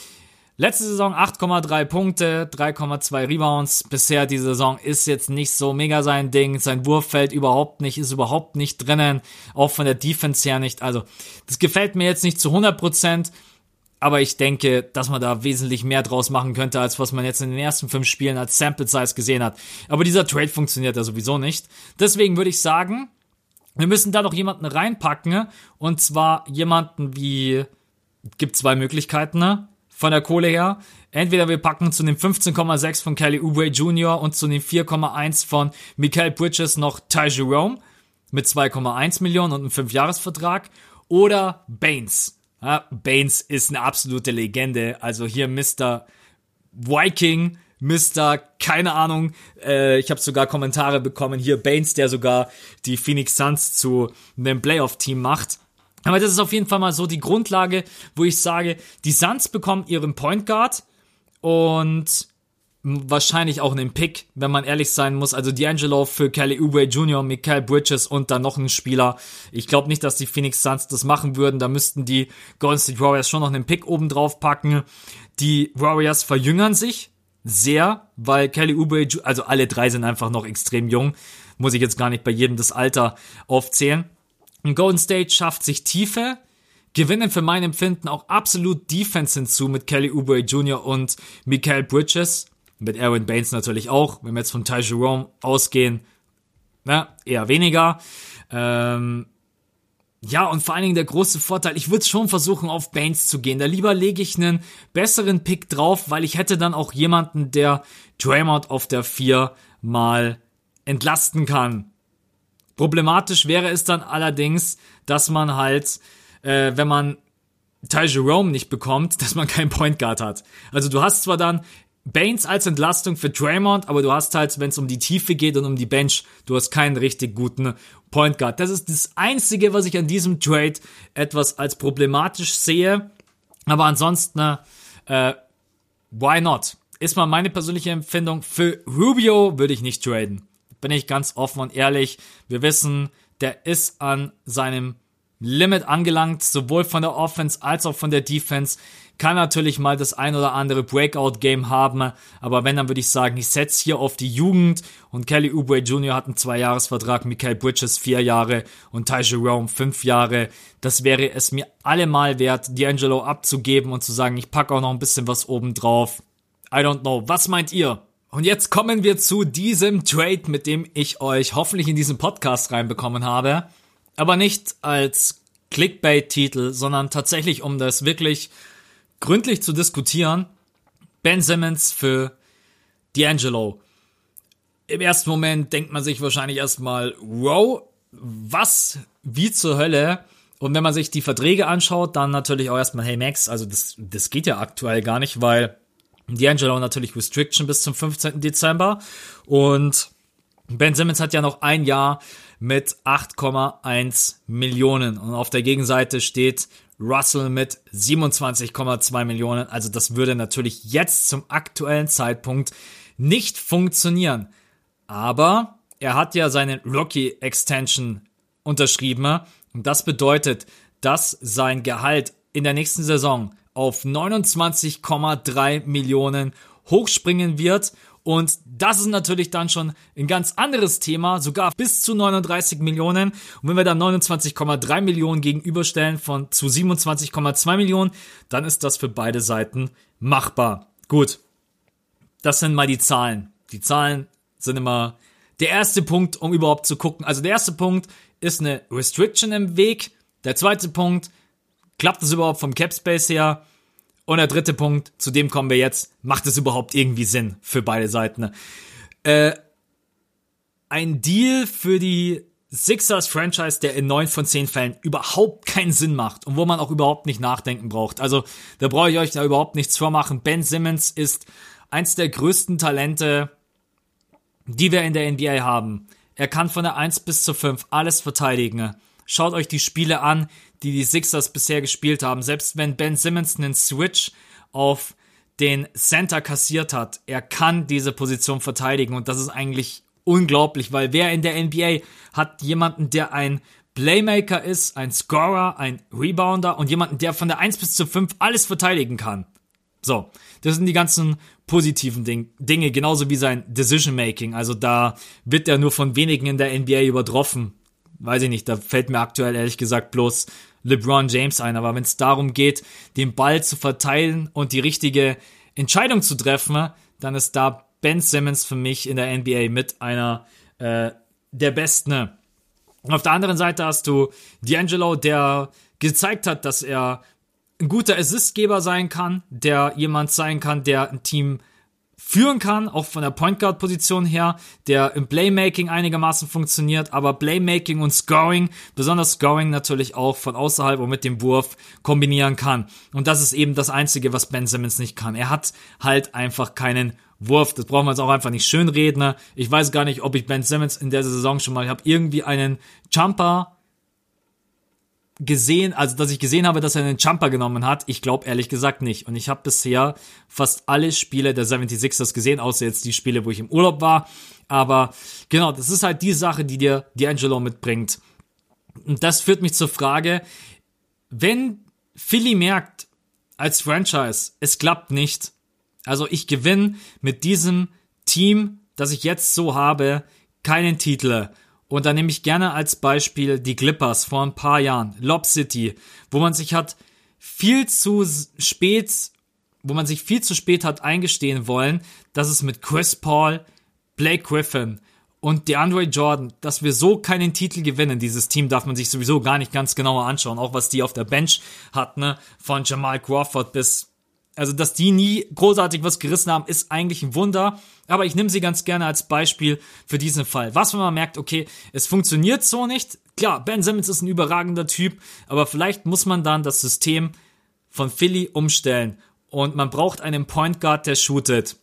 Letzte Saison 8,3 Punkte, 3,2 Rebounds. Bisher die Saison ist jetzt nicht so mega sein Ding. Sein Wurf fällt überhaupt nicht, ist überhaupt nicht drinnen. Auch von der Defense her nicht. Also, das gefällt mir jetzt nicht zu 100 Prozent. Aber ich denke, dass man da wesentlich mehr draus machen könnte, als was man jetzt in den ersten fünf Spielen als Sample Size gesehen hat. Aber dieser Trade funktioniert ja sowieso nicht. Deswegen würde ich sagen, wir müssen da noch jemanden reinpacken. Und zwar jemanden wie, gibt zwei Möglichkeiten, ne? Von der Kohle her. Entweder wir packen zu den 15,6 von Kelly Oubre Jr. und zu den 4,1 von Mikael Bridges noch Ty Jerome. mit 2,1 Millionen und einem 5-Jahres-Vertrag oder Baines. Ja, Baines ist eine absolute Legende. Also hier Mr. Viking, Mr. keine Ahnung. Äh, ich habe sogar Kommentare bekommen. Hier Baines, der sogar die Phoenix Suns zu einem Playoff-Team macht. Aber das ist auf jeden Fall mal so die Grundlage, wo ich sage, die Suns bekommen ihren Point Guard und wahrscheinlich auch einen Pick, wenn man ehrlich sein muss. Also D'Angelo für Kelly Oubre Jr., Mikael Bridges und dann noch ein Spieler. Ich glaube nicht, dass die Phoenix Suns das machen würden. Da müssten die Golden State Warriors schon noch einen Pick oben drauf packen. Die Warriors verjüngern sich sehr, weil Kelly Oubre, also alle drei sind einfach noch extrem jung. Muss ich jetzt gar nicht bei jedem das Alter aufzählen. Und Golden State schafft sich Tiefe, gewinnen für mein Empfinden auch absolut Defense hinzu mit Kelly Oubre Jr. und Mikael Bridges. Mit Aaron Baines natürlich auch. Wenn wir jetzt von Ty Jerome ausgehen, na, eher weniger. Ähm, ja, und vor allen Dingen der große Vorteil, ich würde schon versuchen, auf Baines zu gehen. Da lieber lege ich einen besseren Pick drauf, weil ich hätte dann auch jemanden, der Draymond auf der 4 mal entlasten kann. Problematisch wäre es dann allerdings, dass man halt, äh, wenn man Ty Jerome nicht bekommt, dass man keinen Point Guard hat. Also du hast zwar dann Baines als Entlastung für Draymond, aber du hast halt, wenn es um die Tiefe geht und um die Bench, du hast keinen richtig guten Point Guard. Das ist das Einzige, was ich an diesem Trade etwas als problematisch sehe. Aber ansonsten, äh, why not? Ist mal meine persönliche Empfindung. Für Rubio würde ich nicht traden. Bin ich ganz offen und ehrlich. Wir wissen, der ist an seinem Limit angelangt, sowohl von der Offense als auch von der Defense. Kann natürlich mal das ein oder andere Breakout-Game haben, aber wenn, dann würde ich sagen, ich setze hier auf die Jugend und Kelly Oubre Jr. hat einen Zwei-Jahres-Vertrag, Michael Bridges vier Jahre und Ty Jerome fünf Jahre. Das wäre es mir allemal wert, D'Angelo abzugeben und zu sagen, ich packe auch noch ein bisschen was oben drauf. I don't know. Was meint ihr? Und jetzt kommen wir zu diesem Trade, mit dem ich euch hoffentlich in diesen Podcast reinbekommen habe aber nicht als Clickbait-Titel, sondern tatsächlich, um das wirklich gründlich zu diskutieren. Ben Simmons für D'Angelo. Im ersten Moment denkt man sich wahrscheinlich erstmal, wow, was, wie zur Hölle? Und wenn man sich die Verträge anschaut, dann natürlich auch erstmal, hey Max, also das, das geht ja aktuell gar nicht, weil D'Angelo natürlich Restriction bis zum 15. Dezember und Ben Simmons hat ja noch ein Jahr mit 8,1 Millionen. Und auf der Gegenseite steht Russell mit 27,2 Millionen. Also das würde natürlich jetzt zum aktuellen Zeitpunkt nicht funktionieren. Aber er hat ja seine Rookie Extension unterschrieben. Und das bedeutet, dass sein Gehalt in der nächsten Saison auf 29,3 Millionen hochspringen wird und das ist natürlich dann schon ein ganz anderes Thema, sogar bis zu 39 Millionen. Und wenn wir dann 29,3 Millionen gegenüberstellen von zu 27,2 Millionen, dann ist das für beide Seiten machbar. Gut. Das sind mal die Zahlen. Die Zahlen sind immer der erste Punkt, um überhaupt zu gucken. Also der erste Punkt ist eine Restriction im Weg. Der zweite Punkt, klappt es überhaupt vom Cap Space her? Und der dritte Punkt, zu dem kommen wir jetzt, macht es überhaupt irgendwie Sinn für beide Seiten? Äh, ein Deal für die Sixers Franchise, der in neun von zehn Fällen überhaupt keinen Sinn macht und wo man auch überhaupt nicht nachdenken braucht. Also da brauche ich euch da überhaupt nichts vormachen. Ben Simmons ist eins der größten Talente, die wir in der NBA haben. Er kann von der 1 bis zur 5 alles verteidigen. Schaut euch die Spiele an, die die Sixers bisher gespielt haben. Selbst wenn Ben Simmons einen Switch auf den Center kassiert hat, er kann diese Position verteidigen und das ist eigentlich unglaublich, weil wer in der NBA hat jemanden, der ein Playmaker ist, ein Scorer, ein Rebounder und jemanden, der von der 1 bis zur 5 alles verteidigen kann. So, das sind die ganzen positiven Ding Dinge, genauso wie sein Decision Making. Also da wird er nur von wenigen in der NBA übertroffen. Weiß ich nicht, da fällt mir aktuell ehrlich gesagt bloß LeBron James ein. Aber wenn es darum geht, den Ball zu verteilen und die richtige Entscheidung zu treffen, dann ist da Ben Simmons für mich in der NBA mit einer äh, der besten. Auf der anderen Seite hast du D'Angelo, der gezeigt hat, dass er ein guter Assistgeber sein kann, der jemand sein kann, der ein Team führen kann, auch von der Point Guard Position her, der im Playmaking einigermaßen funktioniert, aber Playmaking und Scoring, besonders Scoring natürlich auch von außerhalb und mit dem Wurf kombinieren kann. Und das ist eben das einzige, was Ben Simmons nicht kann. Er hat halt einfach keinen Wurf. Das brauchen wir jetzt auch einfach nicht schönreden. Ne? Ich weiß gar nicht, ob ich Ben Simmons in der Saison schon mal, ich habe irgendwie einen Jumper gesehen, also dass ich gesehen habe, dass er einen Jumper genommen hat. Ich glaube ehrlich gesagt nicht. Und ich habe bisher fast alle Spiele der 76ers gesehen, außer jetzt die Spiele, wo ich im Urlaub war. Aber genau, das ist halt die Sache, die dir D'Angelo mitbringt. Und das führt mich zur Frage, wenn Philly merkt, als Franchise, es klappt nicht. Also ich gewinne mit diesem Team, das ich jetzt so habe, keinen Titel. Und da nehme ich gerne als Beispiel die Clippers vor ein paar Jahren, Lob City, wo man sich hat viel zu spät, wo man sich viel zu spät hat eingestehen wollen, dass es mit Chris Paul, Blake Griffin und DeAndre Jordan, dass wir so keinen Titel gewinnen. Dieses Team darf man sich sowieso gar nicht ganz genauer anschauen, auch was die auf der Bench hatten, ne? von Jamal Crawford bis also, dass die nie großartig was gerissen haben, ist eigentlich ein Wunder. Aber ich nehme sie ganz gerne als Beispiel für diesen Fall. Was, wenn man merkt, okay, es funktioniert so nicht. Klar, Ben Simmons ist ein überragender Typ, aber vielleicht muss man dann das System von Philly umstellen. Und man braucht einen Point Guard, der shootet.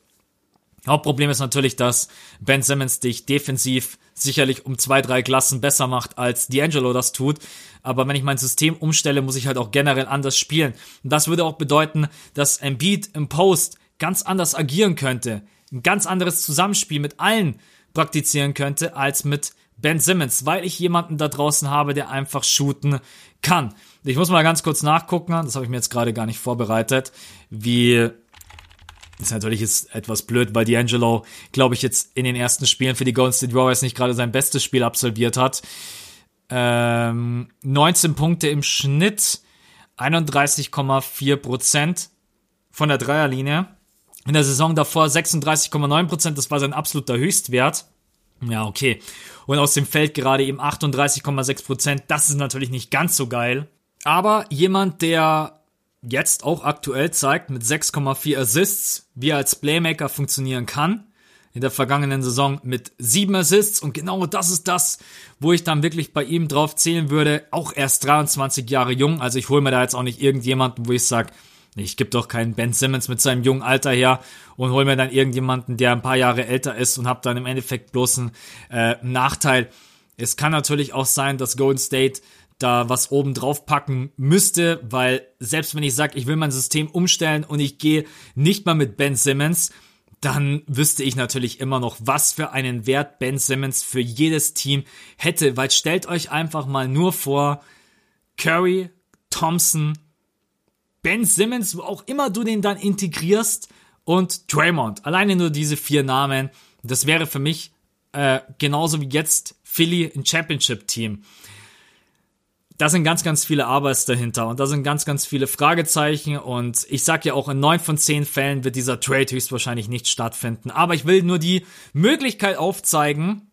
Hauptproblem ist natürlich, dass Ben Simmons dich defensiv sicherlich um zwei, drei Klassen besser macht, als D'Angelo das tut. Aber wenn ich mein System umstelle, muss ich halt auch generell anders spielen. Und das würde auch bedeuten, dass Embiid im Post ganz anders agieren könnte. Ein ganz anderes Zusammenspiel mit allen praktizieren könnte, als mit Ben Simmons, weil ich jemanden da draußen habe, der einfach shooten kann. Ich muss mal ganz kurz nachgucken, das habe ich mir jetzt gerade gar nicht vorbereitet, wie ist natürlich jetzt etwas blöd, weil D'Angelo, glaube ich, jetzt in den ersten Spielen für die Golden State Warriors nicht gerade sein bestes Spiel absolviert hat. Ähm, 19 Punkte im Schnitt, 31,4 Prozent von der Dreierlinie. In der Saison davor 36,9 Prozent, das war sein absoluter Höchstwert. Ja, okay. Und aus dem Feld gerade eben 38,6 Prozent, das ist natürlich nicht ganz so geil. Aber jemand, der jetzt auch aktuell zeigt mit 6,4 Assists, wie er als Playmaker funktionieren kann. In der vergangenen Saison mit 7 Assists und genau das ist das, wo ich dann wirklich bei ihm drauf zählen würde. Auch erst 23 Jahre jung, also ich hole mir da jetzt auch nicht irgendjemanden, wo ich sage, ich gebe doch keinen Ben Simmons mit seinem jungen Alter her und hol mir dann irgendjemanden, der ein paar Jahre älter ist und habe dann im Endeffekt bloß einen äh, Nachteil. Es kann natürlich auch sein, dass Golden State da was oben drauf packen müsste, weil selbst wenn ich sage, ich will mein System umstellen und ich gehe nicht mal mit Ben Simmons, dann wüsste ich natürlich immer noch, was für einen Wert Ben Simmons für jedes Team hätte, weil stellt euch einfach mal nur vor, Curry, Thompson, Ben Simmons, wo auch immer du den dann integrierst und Draymond. Alleine nur diese vier Namen, das wäre für mich äh, genauso wie jetzt Philly ein Championship-Team da sind ganz, ganz viele Arbeits dahinter und da sind ganz, ganz viele Fragezeichen und ich sag ja auch, in neun von zehn Fällen wird dieser Trade höchstwahrscheinlich nicht stattfinden. Aber ich will nur die Möglichkeit aufzeigen,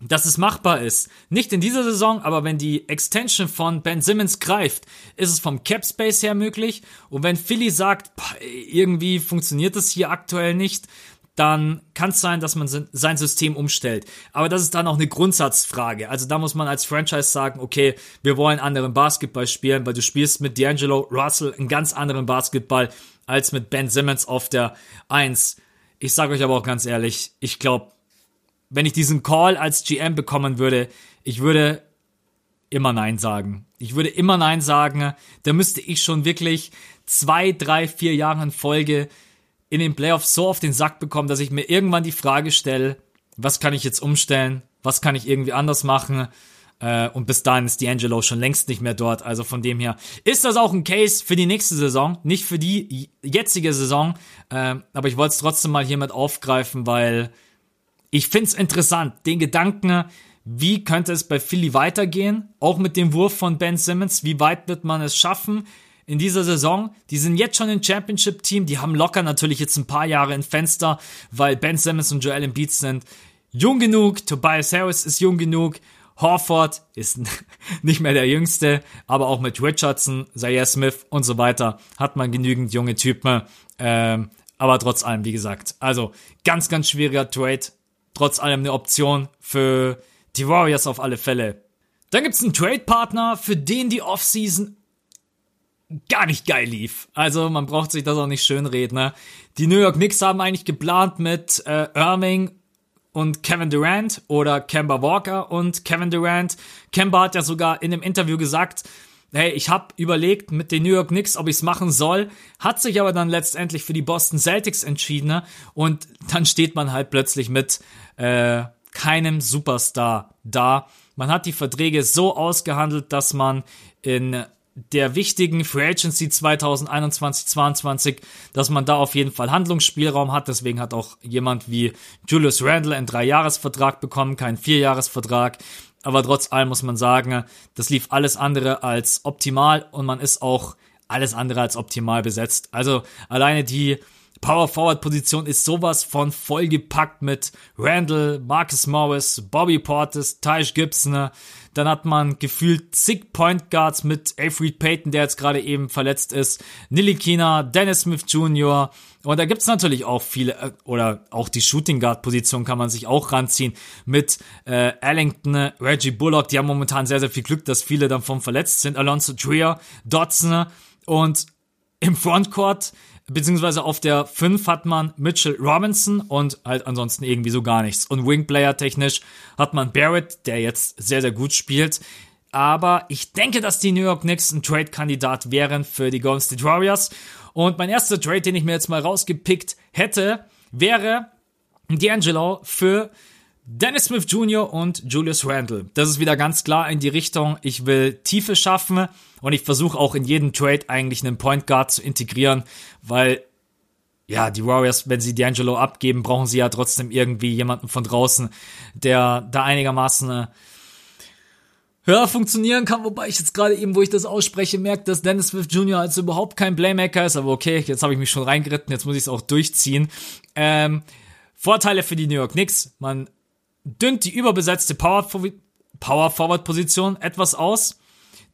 dass es machbar ist. Nicht in dieser Saison, aber wenn die Extension von Ben Simmons greift, ist es vom Cap Space her möglich. Und wenn Philly sagt, irgendwie funktioniert das hier aktuell nicht, dann kann es sein, dass man sein System umstellt. Aber das ist dann auch eine Grundsatzfrage. Also da muss man als Franchise sagen, okay, wir wollen anderen Basketball spielen, weil du spielst mit D'Angelo Russell einen ganz anderen Basketball als mit Ben Simmons auf der 1. Ich sage euch aber auch ganz ehrlich, ich glaube, wenn ich diesen Call als GM bekommen würde, ich würde immer Nein sagen. Ich würde immer Nein sagen. Da müsste ich schon wirklich zwei, drei, vier Jahre in Folge in den Playoffs so auf den Sack bekommen, dass ich mir irgendwann die Frage stelle, was kann ich jetzt umstellen, was kann ich irgendwie anders machen. Äh, und bis dahin ist D'Angelo schon längst nicht mehr dort. Also von dem her ist das auch ein Case für die nächste Saison, nicht für die jetzige Saison. Äh, aber ich wollte es trotzdem mal hiermit aufgreifen, weil ich finde es interessant, den Gedanken, wie könnte es bei Philly weitergehen? Auch mit dem Wurf von Ben Simmons, wie weit wird man es schaffen? In dieser Saison. Die sind jetzt schon ein Championship-Team. Die haben locker natürlich jetzt ein paar Jahre im Fenster, weil Ben Simmons und Joel Embiid sind jung genug. Tobias Harris ist jung genug. Horford ist nicht mehr der Jüngste, aber auch mit Richardson, Zaire Smith und so weiter hat man genügend junge Typen. Ähm, Aber trotz allem, wie gesagt, also ganz, ganz schwieriger Trade. Trotz allem eine Option für die Warriors auf alle Fälle. Dann gibt's einen Trade-Partner, für den die Offseason gar nicht geil lief. Also man braucht sich das auch nicht schönreden. Ne? Die New York Knicks haben eigentlich geplant mit äh, Irving und Kevin Durant oder Kemba Walker und Kevin Durant. Kemba hat ja sogar in dem Interview gesagt, hey, ich habe überlegt mit den New York Knicks, ob ich es machen soll, hat sich aber dann letztendlich für die Boston Celtics entschieden ne? und dann steht man halt plötzlich mit äh, keinem Superstar da. Man hat die Verträge so ausgehandelt, dass man in der wichtigen Free Agency 2021-22, dass man da auf jeden Fall Handlungsspielraum hat. Deswegen hat auch jemand wie Julius Randle einen Dreijahresvertrag bekommen, keinen Vierjahresvertrag. Aber trotz allem muss man sagen, das lief alles andere als optimal und man ist auch alles andere als optimal besetzt. Also alleine die Power Forward Position ist sowas von vollgepackt mit Randall, Marcus Morris, Bobby Portis, Tyge Gibson. Ne? Dann hat man gefühlt zig Point Guards mit Avery Payton, der jetzt gerade eben verletzt ist, Kina, Dennis Smith Jr. Und da gibt's natürlich auch viele, äh, oder auch die Shooting Guard Position kann man sich auch ranziehen mit äh, Ellington, Reggie Bullock. Die haben momentan sehr, sehr viel Glück, dass viele davon verletzt sind. Alonso Trier, Dodson und im Frontcourt beziehungsweise auf der 5 hat man Mitchell Robinson und halt ansonsten irgendwie so gar nichts. Und Wingplayer technisch hat man Barrett, der jetzt sehr, sehr gut spielt. Aber ich denke, dass die New York Knicks ein Trade-Kandidat wären für die Golden State Warriors. Und mein erster Trade, den ich mir jetzt mal rausgepickt hätte, wäre D'Angelo für Dennis Smith Jr. und Julius Randle. Das ist wieder ganz klar in die Richtung, ich will Tiefe schaffen und ich versuche auch in jeden Trade eigentlich einen Point Guard zu integrieren, weil ja, die Warriors, wenn sie D'Angelo abgeben, brauchen sie ja trotzdem irgendwie jemanden von draußen, der da einigermaßen äh, ja, funktionieren kann, wobei ich jetzt gerade eben, wo ich das ausspreche, merke, dass Dennis Smith Jr. also überhaupt kein Playmaker ist, aber okay, jetzt habe ich mich schon reingeritten, jetzt muss ich es auch durchziehen. Ähm, Vorteile für die New York Knicks, man dünnt die überbesetzte Power, Power Forward Position etwas aus.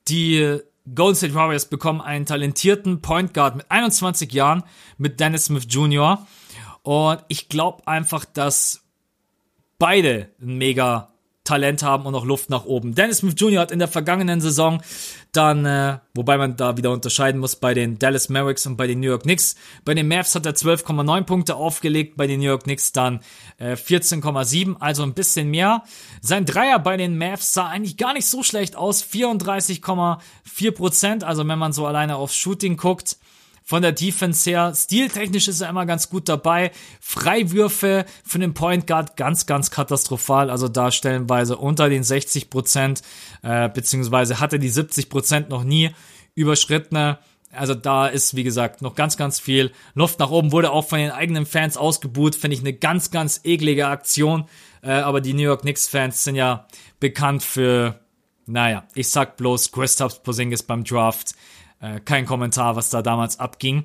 Die Golden State Warriors bekommen einen talentierten Point Guard mit 21 Jahren mit Dennis Smith Jr. Und ich glaube einfach, dass beide ein mega Talent haben und noch Luft nach oben. Dennis Smith Jr. hat in der vergangenen Saison dann, äh, wobei man da wieder unterscheiden muss bei den Dallas Mavericks und bei den New York Knicks. Bei den Mavs hat er 12,9 Punkte aufgelegt, bei den New York Knicks dann äh, 14,7, also ein bisschen mehr. Sein Dreier bei den Mavs sah eigentlich gar nicht so schlecht aus, 34,4 Prozent, also wenn man so alleine aufs Shooting guckt von der Defense her. Stiltechnisch ist er immer ganz gut dabei. Freiwürfe für den Point Guard ganz, ganz katastrophal. Also da stellenweise unter den 60 Prozent, äh, beziehungsweise hatte die 70 Prozent noch nie überschritten. Also da ist, wie gesagt, noch ganz, ganz viel Luft nach oben. Wurde auch von den eigenen Fans ausgebuht. Finde ich eine ganz, ganz eklige Aktion. Äh, aber die New York Knicks-Fans sind ja bekannt für, naja, ich sag bloß Christoph Posingis beim Draft. Äh, kein Kommentar, was da damals abging.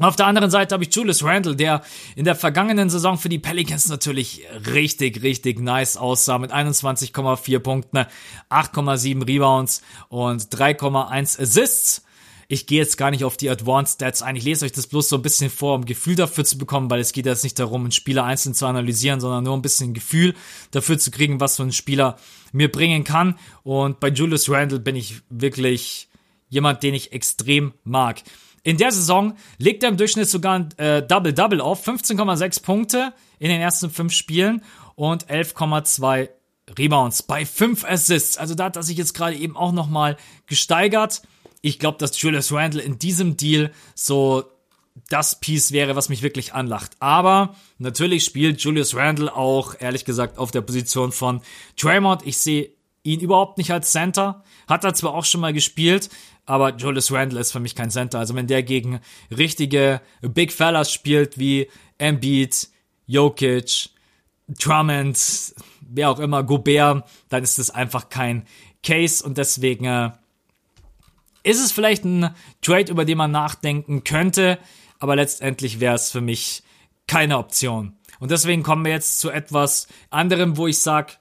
Auf der anderen Seite habe ich Julius Randle, der in der vergangenen Saison für die Pelicans natürlich richtig, richtig nice aussah mit 21,4 Punkten, 8,7 Rebounds und 3,1 Assists. Ich gehe jetzt gar nicht auf die Advanced Stats ein. Ich lese euch das bloß so ein bisschen vor, um Gefühl dafür zu bekommen, weil es geht jetzt nicht darum, einen Spieler einzeln zu analysieren, sondern nur ein bisschen Gefühl dafür zu kriegen, was so ein Spieler mir bringen kann. Und bei Julius Randle bin ich wirklich jemand, den ich extrem mag. In der Saison legt er im Durchschnitt sogar ein äh, Double-Double auf, 15,6 Punkte in den ersten fünf Spielen und 11,2 Rebounds bei 5 Assists. Also da hat er sich jetzt gerade eben auch nochmal gesteigert. Ich glaube, dass Julius Randle in diesem Deal so das Piece wäre, was mich wirklich anlacht. Aber natürlich spielt Julius Randle auch, ehrlich gesagt, auf der Position von Draymond. Ich sehe ihn überhaupt nicht als Center. Hat er zwar auch schon mal gespielt, aber Julius Randle ist für mich kein Center. Also wenn der gegen richtige Big Fellas spielt wie Embiid, Jokic, Drummond, wer auch immer, Gobert, dann ist das einfach kein Case und deswegen äh, ist es vielleicht ein Trade, über den man nachdenken könnte, aber letztendlich wäre es für mich keine Option. Und deswegen kommen wir jetzt zu etwas anderem, wo ich sage,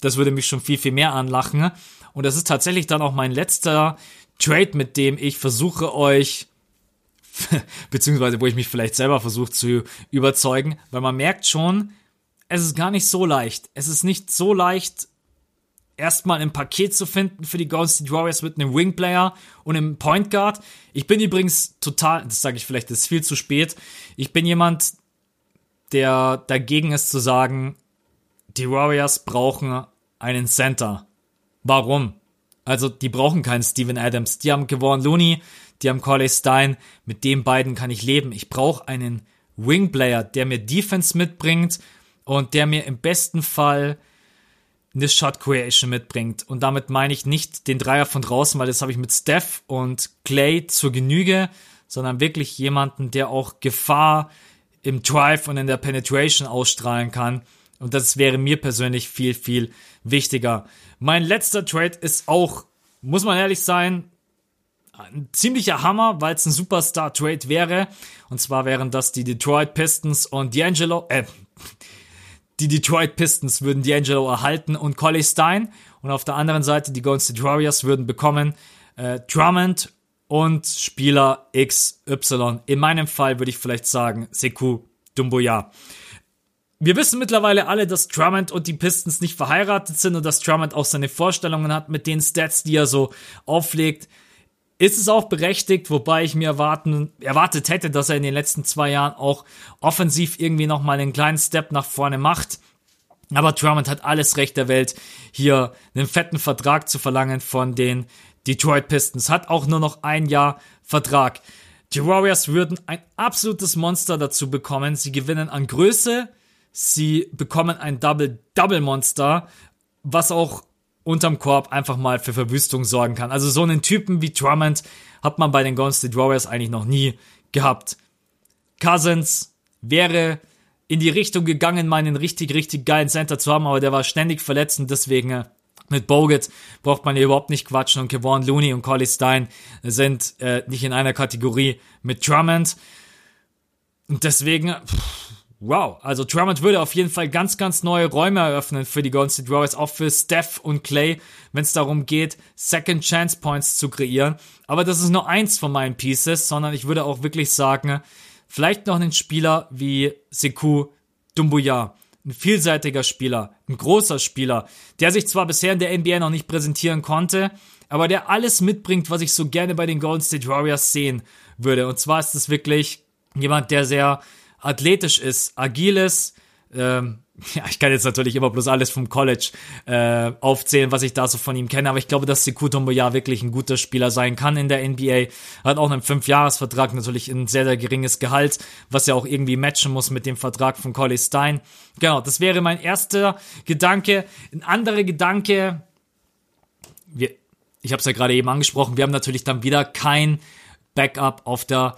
das würde mich schon viel, viel mehr anlachen. Und das ist tatsächlich dann auch mein letzter Trade, mit dem ich versuche euch beziehungsweise wo ich mich vielleicht selber versuche zu überzeugen, weil man merkt schon, es ist gar nicht so leicht. Es ist nicht so leicht, erstmal ein Paket zu finden für die Golden State Warriors mit einem Wingplayer und einem Point Guard. Ich bin übrigens total, das sage ich vielleicht, das ist viel zu spät. Ich bin jemand, der dagegen ist zu sagen, die Warriors brauchen einen Center. Warum? Also, die brauchen keinen Steven Adams. Die haben gewonnen Looney, die haben Corley Stein. Mit den beiden kann ich leben. Ich brauche einen Wingplayer, der mir Defense mitbringt und der mir im besten Fall eine Shot Creation mitbringt. Und damit meine ich nicht den Dreier von draußen, weil das habe ich mit Steph und Clay zur Genüge, sondern wirklich jemanden, der auch Gefahr im Drive und in der Penetration ausstrahlen kann. Und das wäre mir persönlich viel, viel wichtiger. Mein letzter Trade ist auch, muss man ehrlich sein, ein ziemlicher Hammer, weil es ein Superstar-Trade wäre. Und zwar wären das die Detroit Pistons und D'Angelo, äh, die Detroit Pistons würden D'Angelo erhalten und Collie Stein. Und auf der anderen Seite die Golden State Warriors würden bekommen äh, Drummond und Spieler XY. In meinem Fall würde ich vielleicht sagen Sekou Dumboya. Wir wissen mittlerweile alle, dass Drummond und die Pistons nicht verheiratet sind und dass Drummond auch seine Vorstellungen hat mit den Stats, die er so auflegt. Ist es auch berechtigt, wobei ich mir erwarten, erwartet hätte, dass er in den letzten zwei Jahren auch offensiv irgendwie nochmal einen kleinen Step nach vorne macht. Aber Drummond hat alles Recht der Welt, hier einen fetten Vertrag zu verlangen von den Detroit Pistons. Hat auch nur noch ein Jahr Vertrag. Die Warriors würden ein absolutes Monster dazu bekommen. Sie gewinnen an Größe, sie bekommen ein Double-Double-Monster, was auch unterm Korb einfach mal für Verwüstung sorgen kann. Also so einen Typen wie Drummond hat man bei den Golden State Warriors eigentlich noch nie gehabt. Cousins wäre in die Richtung gegangen, mal einen richtig, richtig geilen Center zu haben, aber der war ständig verletzt und deswegen äh, mit Bogut braucht man hier überhaupt nicht quatschen und Kevon Looney und Collie Stein sind äh, nicht in einer Kategorie mit Drummond. Und deswegen, pff, Wow, also Drummond würde auf jeden Fall ganz, ganz neue Räume eröffnen für die Golden State Warriors, auch für Steph und Clay, wenn es darum geht, Second Chance Points zu kreieren. Aber das ist nur eins von meinen Pieces, sondern ich würde auch wirklich sagen, vielleicht noch einen Spieler wie Sekou Dumbuya. Ein vielseitiger Spieler, ein großer Spieler, der sich zwar bisher in der NBA noch nicht präsentieren konnte, aber der alles mitbringt, was ich so gerne bei den Golden State Warriors sehen würde. Und zwar ist es wirklich jemand, der sehr athletisch ist, agil ist, ähm, ja, ich kann jetzt natürlich immer bloß alles vom College äh, aufzählen, was ich da so von ihm kenne, aber ich glaube, dass Sekou ja wirklich ein guter Spieler sein kann in der NBA. Hat auch einen Fünfjahresvertrag, natürlich ein sehr, sehr geringes Gehalt, was ja auch irgendwie matchen muss mit dem Vertrag von Collie Stein. Genau, das wäre mein erster Gedanke. Ein anderer Gedanke, wir, ich habe es ja gerade eben angesprochen, wir haben natürlich dann wieder kein Backup auf der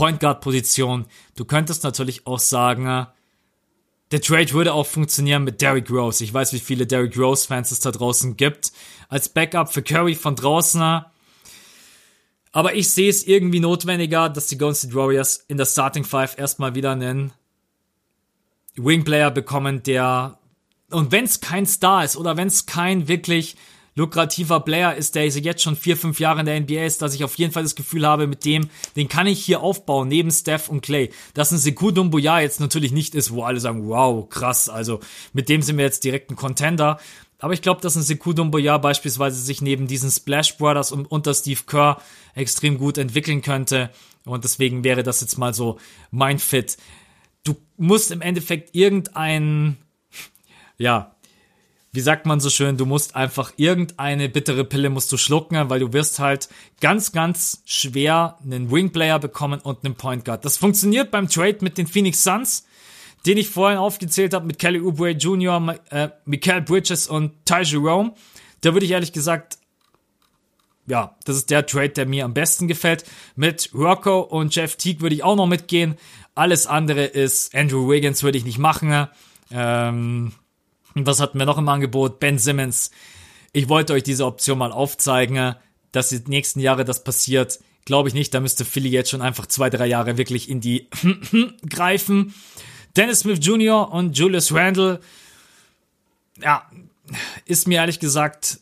Point Guard Position. Du könntest natürlich auch sagen, äh, der Trade würde auch funktionieren mit Derrick Rose. Ich weiß, wie viele Derrick Rose Fans es da draußen gibt. Als Backup für Curry von draußen. Äh. Aber ich sehe es irgendwie notwendiger, dass die Golden State Warriors in der Starting Five erstmal wieder einen Wingplayer bekommen, der und wenn es kein Star ist oder wenn es kein wirklich lukrativer Player ist, der jetzt schon vier, fünf Jahre in der NBA ist, dass ich auf jeden Fall das Gefühl habe, mit dem, den kann ich hier aufbauen, neben Steph und Clay. Dass ein Sekou Dumbuya jetzt natürlich nicht ist, wo alle sagen, wow, krass, also mit dem sind wir jetzt direkt ein Contender. Aber ich glaube, dass ein Sekou Dumbuya beispielsweise sich neben diesen Splash Brothers und unter Steve Kerr extrem gut entwickeln könnte. Und deswegen wäre das jetzt mal so mein Fit. Du musst im Endeffekt irgendein, ja, wie sagt man so schön, du musst einfach irgendeine bittere Pille musst du schlucken, weil du wirst halt ganz, ganz schwer einen Wingplayer bekommen und einen Point Guard. Das funktioniert beim Trade mit den Phoenix Suns, den ich vorhin aufgezählt habe, mit Kelly Oubre Jr., äh, Mikael Bridges und Ty Jerome. Da würde ich ehrlich gesagt, ja, das ist der Trade, der mir am besten gefällt. Mit Rocco und Jeff Teague würde ich auch noch mitgehen. Alles andere ist Andrew Wiggins würde ich nicht machen. Ähm, und was hatten wir noch im Angebot? Ben Simmons. Ich wollte euch diese Option mal aufzeigen, dass die nächsten Jahre das passiert. Glaube ich nicht, da müsste Philly jetzt schon einfach zwei, drei Jahre wirklich in die greifen. Dennis Smith Jr. und Julius Randle, ja, ist mir ehrlich gesagt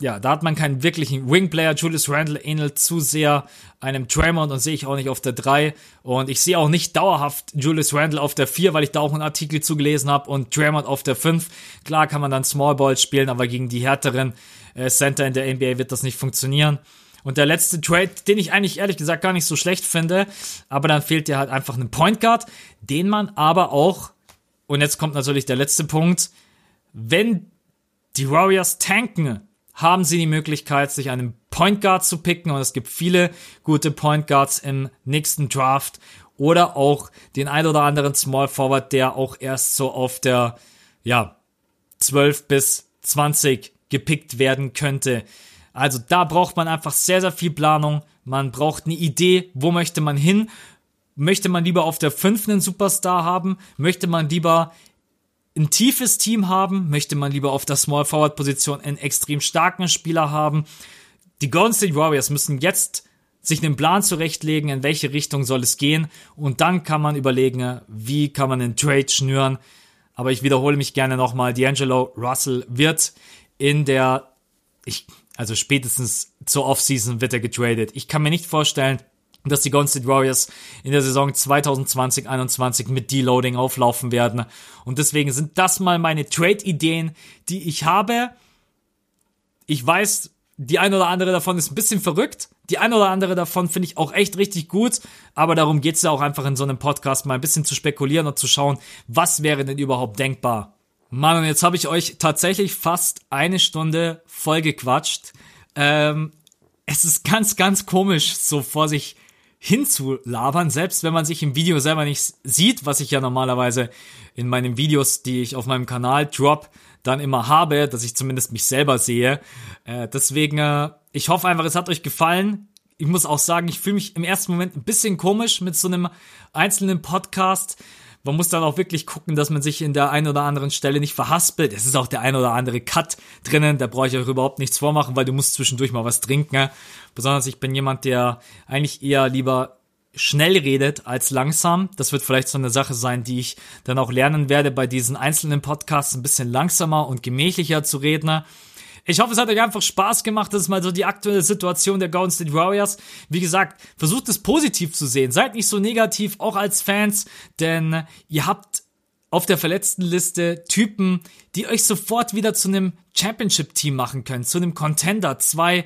ja, da hat man keinen wirklichen Wingplayer. Julius Randle ähnelt zu sehr einem Draymond und sehe ich auch nicht auf der 3. Und ich sehe auch nicht dauerhaft Julius Randle auf der 4, weil ich da auch einen Artikel zugelesen habe und Draymond auf der 5. Klar kann man dann Small Ball spielen, aber gegen die härteren äh, Center in der NBA wird das nicht funktionieren. Und der letzte Trade, den ich eigentlich ehrlich gesagt gar nicht so schlecht finde, aber dann fehlt dir halt einfach ein Point Guard, den man aber auch, und jetzt kommt natürlich der letzte Punkt, wenn die Warriors tanken, haben sie die Möglichkeit, sich einen Point Guard zu picken und es gibt viele gute Point Guards im nächsten Draft oder auch den ein oder anderen Small Forward, der auch erst so auf der, ja, 12 bis 20 gepickt werden könnte. Also da braucht man einfach sehr, sehr viel Planung. Man braucht eine Idee, wo möchte man hin? Möchte man lieber auf der 5 einen Superstar haben? Möchte man lieber ein tiefes Team haben? Möchte man lieber auf der Small Forward Position einen extrem starken Spieler haben? Die Golden State Warriors müssen jetzt sich einen Plan zurechtlegen, in welche Richtung soll es gehen und dann kann man überlegen, wie kann man einen Trade schnüren. Aber ich wiederhole mich gerne nochmal, D'Angelo Russell wird in der, ich, also spätestens zur Offseason wird er getradet. Ich kann mir nicht vorstellen, dass die Golden State Warriors in der Saison 2020-21 mit Deloading auflaufen werden. Und deswegen sind das mal meine Trade-Ideen, die ich habe. Ich weiß, die eine oder andere davon ist ein bisschen verrückt. Die eine oder andere davon finde ich auch echt richtig gut. Aber darum geht es ja auch einfach in so einem Podcast mal ein bisschen zu spekulieren und zu schauen, was wäre denn überhaupt denkbar. Mann, und jetzt habe ich euch tatsächlich fast eine Stunde vollgequatscht. Ähm, es ist ganz, ganz komisch, so vor sich hinzulabern, selbst wenn man sich im Video selber nicht sieht, was ich ja normalerweise in meinen Videos, die ich auf meinem Kanal drop, dann immer habe, dass ich zumindest mich selber sehe. Äh, deswegen, äh, ich hoffe einfach, es hat euch gefallen. Ich muss auch sagen, ich fühle mich im ersten Moment ein bisschen komisch mit so einem einzelnen Podcast man muss dann auch wirklich gucken, dass man sich in der einen oder anderen Stelle nicht verhaspelt. Es ist auch der ein oder andere Cut drinnen, da brauche ich euch überhaupt nichts vormachen, weil du musst zwischendurch mal was trinken. Besonders ich bin jemand, der eigentlich eher lieber schnell redet als langsam. Das wird vielleicht so eine Sache sein, die ich dann auch lernen werde, bei diesen einzelnen Podcasts ein bisschen langsamer und gemächlicher zu reden. Ich hoffe, es hat euch einfach Spaß gemacht. Das ist mal so die aktuelle Situation der Golden State Warriors. Wie gesagt, versucht es positiv zu sehen. Seid nicht so negativ, auch als Fans, denn ihr habt auf der verletzten Liste Typen, die euch sofort wieder zu einem Championship-Team machen können, zu einem Contender. Zwei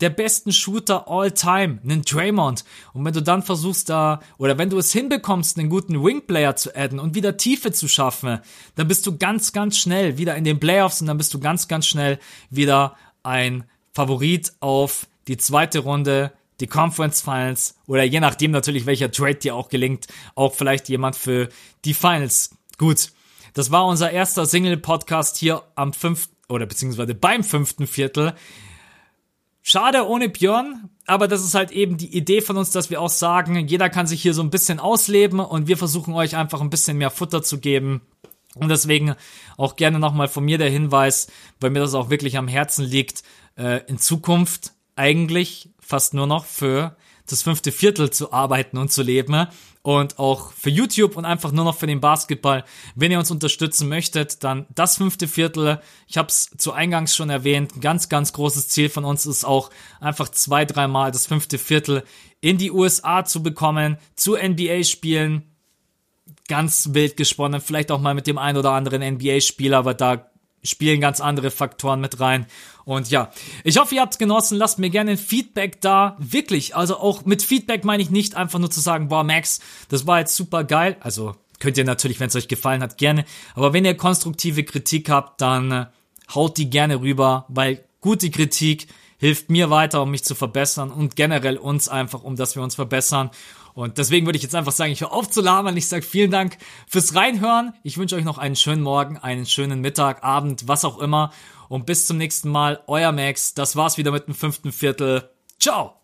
der besten Shooter all time, einen Draymond. Und wenn du dann versuchst da, oder wenn du es hinbekommst, einen guten Wingplayer zu adden und wieder Tiefe zu schaffen, dann bist du ganz, ganz schnell wieder in den Playoffs und dann bist du ganz, ganz schnell wieder ein Favorit auf die zweite Runde, die Conference Finals oder je nachdem natürlich, welcher Trade dir auch gelingt, auch vielleicht jemand für die Finals. Gut. Das war unser erster Single-Podcast hier am fünften oder beziehungsweise beim fünften Viertel. Schade ohne Björn, aber das ist halt eben die Idee von uns, dass wir auch sagen, jeder kann sich hier so ein bisschen ausleben und wir versuchen euch einfach ein bisschen mehr Futter zu geben. Und deswegen auch gerne nochmal von mir der Hinweis, weil mir das auch wirklich am Herzen liegt, äh, in Zukunft eigentlich fast nur noch für das fünfte Viertel zu arbeiten und zu leben und auch für YouTube und einfach nur noch für den Basketball. Wenn ihr uns unterstützen möchtet, dann das fünfte Viertel. Ich habe es zu Eingangs schon erwähnt. Ein ganz, ganz großes Ziel von uns ist auch einfach zwei, dreimal das fünfte Viertel in die USA zu bekommen, zu NBA spielen. Ganz wild gesponnen, vielleicht auch mal mit dem ein oder anderen NBA-Spieler, aber da spielen ganz andere Faktoren mit rein. Und ja, ich hoffe, ihr habt's genossen. Lasst mir gerne ein Feedback da. Wirklich. Also auch mit Feedback meine ich nicht einfach nur zu sagen, boah, Max, das war jetzt super geil. Also könnt ihr natürlich, wenn es euch gefallen hat, gerne. Aber wenn ihr konstruktive Kritik habt, dann äh, haut die gerne rüber, weil gute Kritik hilft mir weiter, um mich zu verbessern und generell uns einfach, um dass wir uns verbessern. Und deswegen würde ich jetzt einfach sagen, ich höre auf zu labern. Ich sage vielen Dank fürs Reinhören. Ich wünsche euch noch einen schönen Morgen, einen schönen Mittag, Abend, was auch immer. Und bis zum nächsten Mal, euer Max. Das war's wieder mit dem fünften Viertel. Ciao!